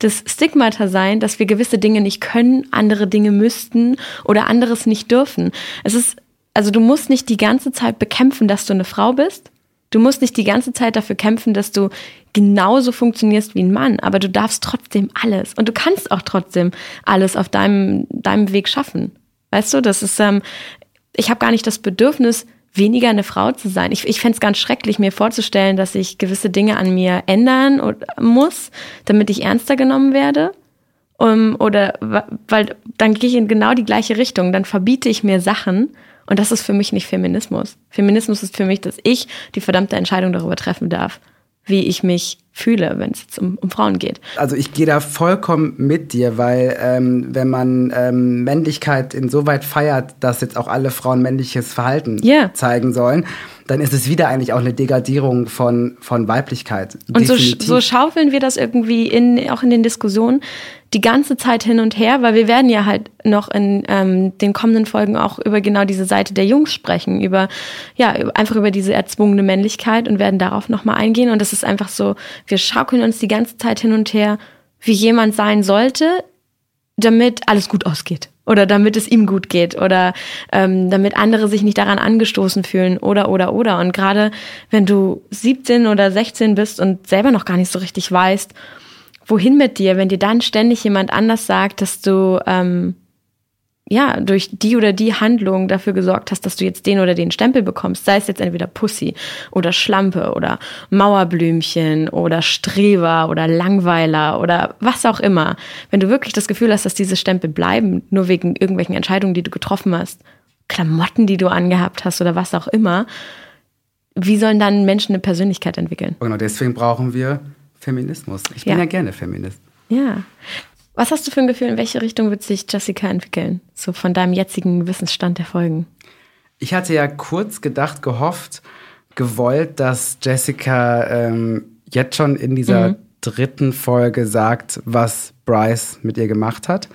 das Stigmata sein, dass wir gewisse Dinge nicht können, andere Dinge müssten oder anderes nicht dürfen. Es ist, also du musst nicht die ganze Zeit bekämpfen, dass du eine Frau bist. Du musst nicht die ganze Zeit dafür kämpfen, dass du genauso funktionierst wie ein Mann, aber du darfst trotzdem alles und du kannst auch trotzdem alles auf deinem, deinem Weg schaffen. Weißt du, das ist, ähm, ich habe gar nicht das Bedürfnis, weniger eine Frau zu sein. Ich, ich fände es ganz schrecklich, mir vorzustellen, dass ich gewisse Dinge an mir ändern muss, damit ich ernster genommen werde. Um, oder weil dann gehe ich in genau die gleiche Richtung, dann verbiete ich mir Sachen und das ist für mich nicht Feminismus. Feminismus ist für mich, dass ich die verdammte Entscheidung darüber treffen darf, wie ich mich fühle, wenn es jetzt um, um Frauen geht. Also ich gehe da vollkommen mit dir, weil ähm, wenn man ähm, Männlichkeit insoweit feiert, dass jetzt auch alle Frauen männliches Verhalten yeah. zeigen sollen, dann ist es wieder eigentlich auch eine Degradierung von, von Weiblichkeit. Und so, so schaufeln wir das irgendwie in, auch in den Diskussionen die ganze Zeit hin und her, weil wir werden ja halt noch in ähm, den kommenden Folgen auch über genau diese Seite der Jungs sprechen, über ja einfach über diese erzwungene Männlichkeit und werden darauf nochmal eingehen. Und das ist einfach so, wir schaukeln uns die ganze Zeit hin und her, wie jemand sein sollte, damit alles gut ausgeht oder damit es ihm gut geht oder ähm, damit andere sich nicht daran angestoßen fühlen oder oder oder. Und gerade wenn du 17 oder 16 bist und selber noch gar nicht so richtig weißt, wohin mit dir, wenn dir dann ständig jemand anders sagt, dass du ähm, ja, durch die oder die Handlung dafür gesorgt hast, dass du jetzt den oder den Stempel bekommst, sei es jetzt entweder Pussy oder Schlampe oder Mauerblümchen oder Streber oder Langweiler oder was auch immer. Wenn du wirklich das Gefühl hast, dass diese Stempel bleiben, nur wegen irgendwelchen Entscheidungen, die du getroffen hast, Klamotten, die du angehabt hast oder was auch immer, wie sollen dann Menschen eine Persönlichkeit entwickeln? Genau, deswegen brauchen wir Feminismus. Ich bin ja, ja gerne Feminist. Ja. Was hast du für ein Gefühl, in welche Richtung wird sich Jessica entwickeln? So von deinem jetzigen Wissensstand der Folgen? Ich hatte ja kurz gedacht, gehofft, gewollt, dass Jessica ähm, jetzt schon in dieser mhm. dritten Folge sagt, was Bryce mit ihr gemacht hat.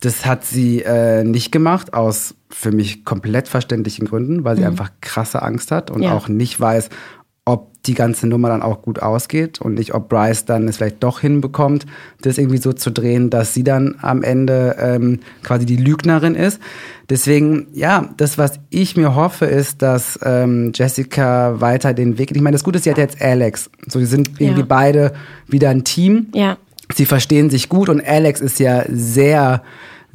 Das hat sie äh, nicht gemacht, aus für mich komplett verständlichen Gründen, weil sie mhm. einfach krasse Angst hat und ja. auch nicht weiß, ob die ganze Nummer dann auch gut ausgeht und nicht, ob Bryce dann es vielleicht doch hinbekommt, das irgendwie so zu drehen, dass sie dann am Ende ähm, quasi die Lügnerin ist. Deswegen, ja, das, was ich mir hoffe, ist, dass ähm, Jessica weiter den Weg. Ich meine, das Gute ist, sie hat jetzt Alex. So, die sind irgendwie ja. beide wieder ein Team. Ja. Sie verstehen sich gut und Alex ist ja sehr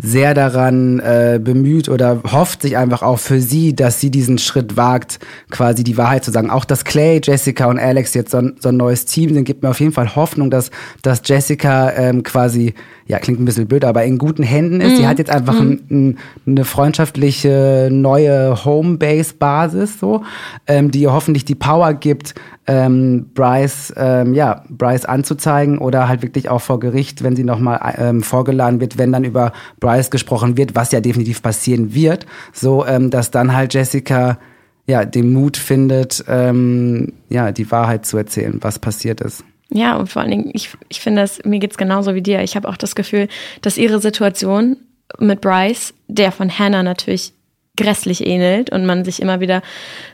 sehr daran äh, bemüht oder hofft sich einfach auch für sie, dass sie diesen Schritt wagt, quasi die Wahrheit zu sagen. Auch dass Clay, Jessica und Alex jetzt so ein, so ein neues Team sind, gibt mir auf jeden Fall Hoffnung, dass, dass Jessica ähm, quasi ja, klingt ein bisschen blöd, aber in guten Händen ist. Mhm. Sie hat jetzt einfach mhm. ein, ein, eine freundschaftliche neue Homebase-Basis, so, ähm, die ihr hoffentlich die Power gibt, ähm, Bryce, ähm, ja, Bryce anzuzeigen oder halt wirklich auch vor Gericht, wenn sie nochmal ähm, vorgeladen wird, wenn dann über Bryce gesprochen wird, was ja definitiv passieren wird, so, ähm, dass dann halt Jessica ja, den Mut findet, ähm, ja, die Wahrheit zu erzählen, was passiert ist. Ja, und vor allen Dingen, ich, ich finde das, mir geht's genauso wie dir. Ich habe auch das Gefühl, dass ihre Situation mit Bryce, der von Hannah natürlich grässlich ähnelt und man sich immer wieder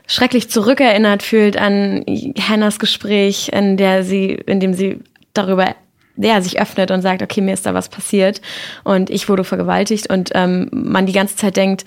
schrecklich zurückerinnert fühlt an Hannahs Gespräch, in der sie, in dem sie darüber ja, sich öffnet und sagt, okay, mir ist da was passiert. Und ich wurde vergewaltigt. Und ähm, man die ganze Zeit denkt,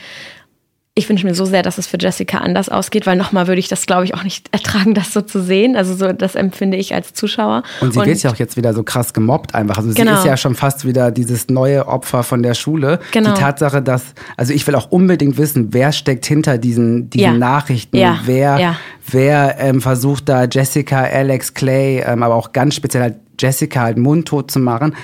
ich wünsche mir so sehr, dass es für Jessica anders ausgeht, weil nochmal würde ich das, glaube ich, auch nicht ertragen, das so zu sehen. Also so, das empfinde ich als Zuschauer. Und sie und, wird ja auch jetzt wieder so krass gemobbt einfach. Also genau. sie ist ja schon fast wieder dieses neue Opfer von der Schule. Genau. Die Tatsache, dass, also ich will auch unbedingt wissen, wer steckt hinter diesen, diesen ja. Nachrichten, ja. wer, ja. wer ähm, versucht da Jessica, Alex, Clay, ähm, aber auch ganz speziell halt Jessica halt mundtot zu machen.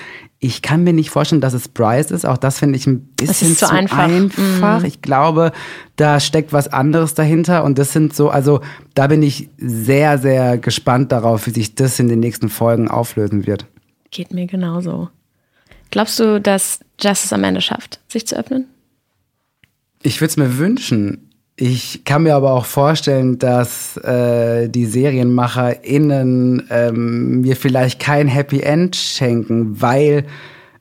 Ich kann mir nicht vorstellen, dass es Bryce ist. Auch das finde ich ein bisschen zu, zu, einfach. einfach. Mm. Ich glaube, da steckt was anderes dahinter. Und das sind so, also da bin ich sehr, sehr gespannt darauf, wie sich das in den nächsten Folgen auflösen wird. Geht mir genauso. Glaubst du, dass Justice am Ende schafft, sich zu öffnen? Ich würde es mir wünschen. Ich kann mir aber auch vorstellen, dass äh, die SerienmacherInnen ähm, mir vielleicht kein Happy End schenken, weil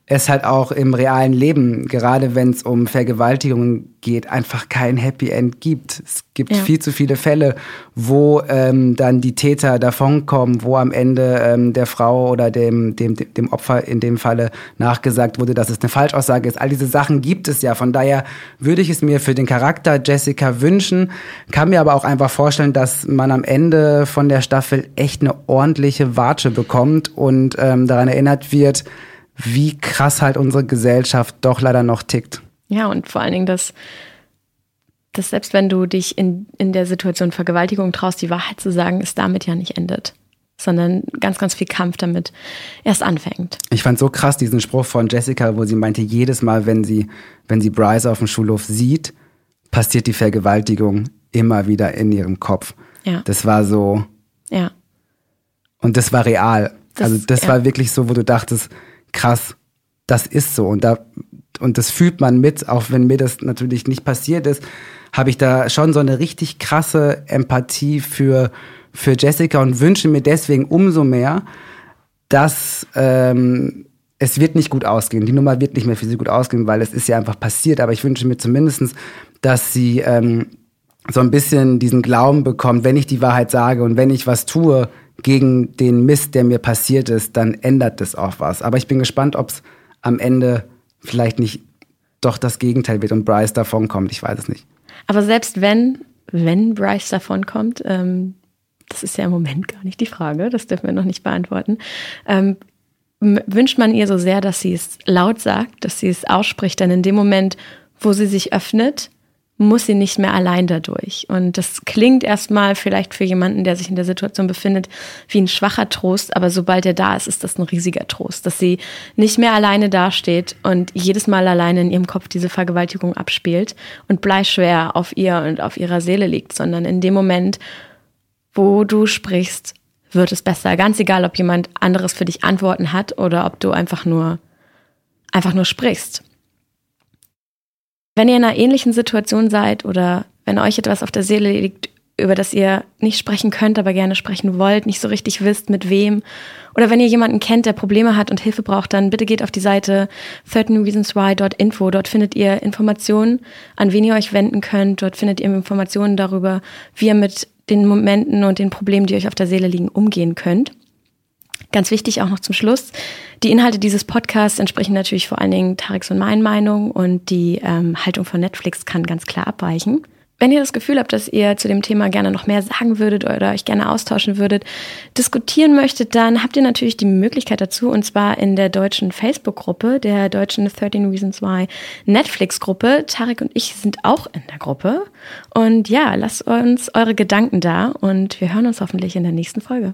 es halt auch im realen Leben, gerade wenn es um Vergewaltigungen geht, einfach kein Happy End gibt. Es gibt ja. viel zu viele Fälle, wo ähm, dann die Täter davonkommen, wo am Ende ähm, der Frau oder dem, dem, dem Opfer in dem Falle nachgesagt wurde, dass es eine Falschaussage ist. All diese Sachen gibt es ja. Von daher würde ich es mir für den Charakter Jessica wünschen, kann mir aber auch einfach vorstellen, dass man am Ende von der Staffel echt eine ordentliche Watsche bekommt und ähm, daran erinnert wird, wie krass halt unsere Gesellschaft doch leider noch tickt. Ja, und vor allen Dingen, dass, dass selbst wenn du dich in, in der Situation Vergewaltigung traust, die Wahrheit zu sagen, es damit ja nicht endet sondern ganz, ganz viel Kampf damit erst anfängt. Ich fand so krass diesen Spruch von Jessica, wo sie meinte, jedes Mal, wenn sie, wenn sie Bryce auf dem Schulhof sieht, passiert die Vergewaltigung immer wieder in ihrem Kopf. Ja. Das war so. Ja. Und das war real. Das, also das ja. war wirklich so, wo du dachtest, krass, das ist so. Und da, und das fühlt man mit, auch wenn mir das natürlich nicht passiert ist, habe ich da schon so eine richtig krasse Empathie für, für Jessica und wünsche mir deswegen umso mehr, dass ähm, es wird nicht gut ausgehen. Die Nummer wird nicht mehr für sie gut ausgehen, weil es ist ja einfach passiert. Aber ich wünsche mir zumindestens, dass sie ähm, so ein bisschen diesen Glauben bekommt, wenn ich die Wahrheit sage und wenn ich was tue, gegen den Mist, der mir passiert ist, dann ändert das auch was. Aber ich bin gespannt, ob es am Ende vielleicht nicht doch das Gegenteil wird und Bryce davonkommt. Ich weiß es nicht. Aber selbst wenn, wenn Bryce davonkommt, ähm, das ist ja im Moment gar nicht die Frage, das dürfen wir noch nicht beantworten, ähm, wünscht man ihr so sehr, dass sie es laut sagt, dass sie es ausspricht, denn in dem Moment, wo sie sich öffnet, muss sie nicht mehr allein dadurch. Und das klingt erstmal vielleicht für jemanden, der sich in der Situation befindet, wie ein schwacher Trost, aber sobald er da ist, ist das ein riesiger Trost, dass sie nicht mehr alleine dasteht und jedes Mal alleine in ihrem Kopf diese Vergewaltigung abspielt und bleischwer auf ihr und auf ihrer Seele liegt, sondern in dem Moment, wo du sprichst, wird es besser. Ganz egal, ob jemand anderes für dich Antworten hat oder ob du einfach nur, einfach nur sprichst. Wenn ihr in einer ähnlichen Situation seid oder wenn euch etwas auf der Seele liegt, über das ihr nicht sprechen könnt, aber gerne sprechen wollt, nicht so richtig wisst, mit wem. Oder wenn ihr jemanden kennt, der Probleme hat und Hilfe braucht, dann bitte geht auf die Seite 13reasonswhy.info. Dort findet ihr Informationen, an wen ihr euch wenden könnt. Dort findet ihr Informationen darüber, wie ihr mit den Momenten und den Problemen, die euch auf der Seele liegen, umgehen könnt. Ganz wichtig auch noch zum Schluss. Die Inhalte dieses Podcasts entsprechen natürlich vor allen Dingen Tareks und meinen Meinungen und die ähm, Haltung von Netflix kann ganz klar abweichen. Wenn ihr das Gefühl habt, dass ihr zu dem Thema gerne noch mehr sagen würdet oder euch gerne austauschen würdet, diskutieren möchtet, dann habt ihr natürlich die Möglichkeit dazu und zwar in der deutschen Facebook-Gruppe, der deutschen 13 Reasons Why Netflix-Gruppe. Tarek und ich sind auch in der Gruppe. Und ja, lasst uns eure Gedanken da und wir hören uns hoffentlich in der nächsten Folge.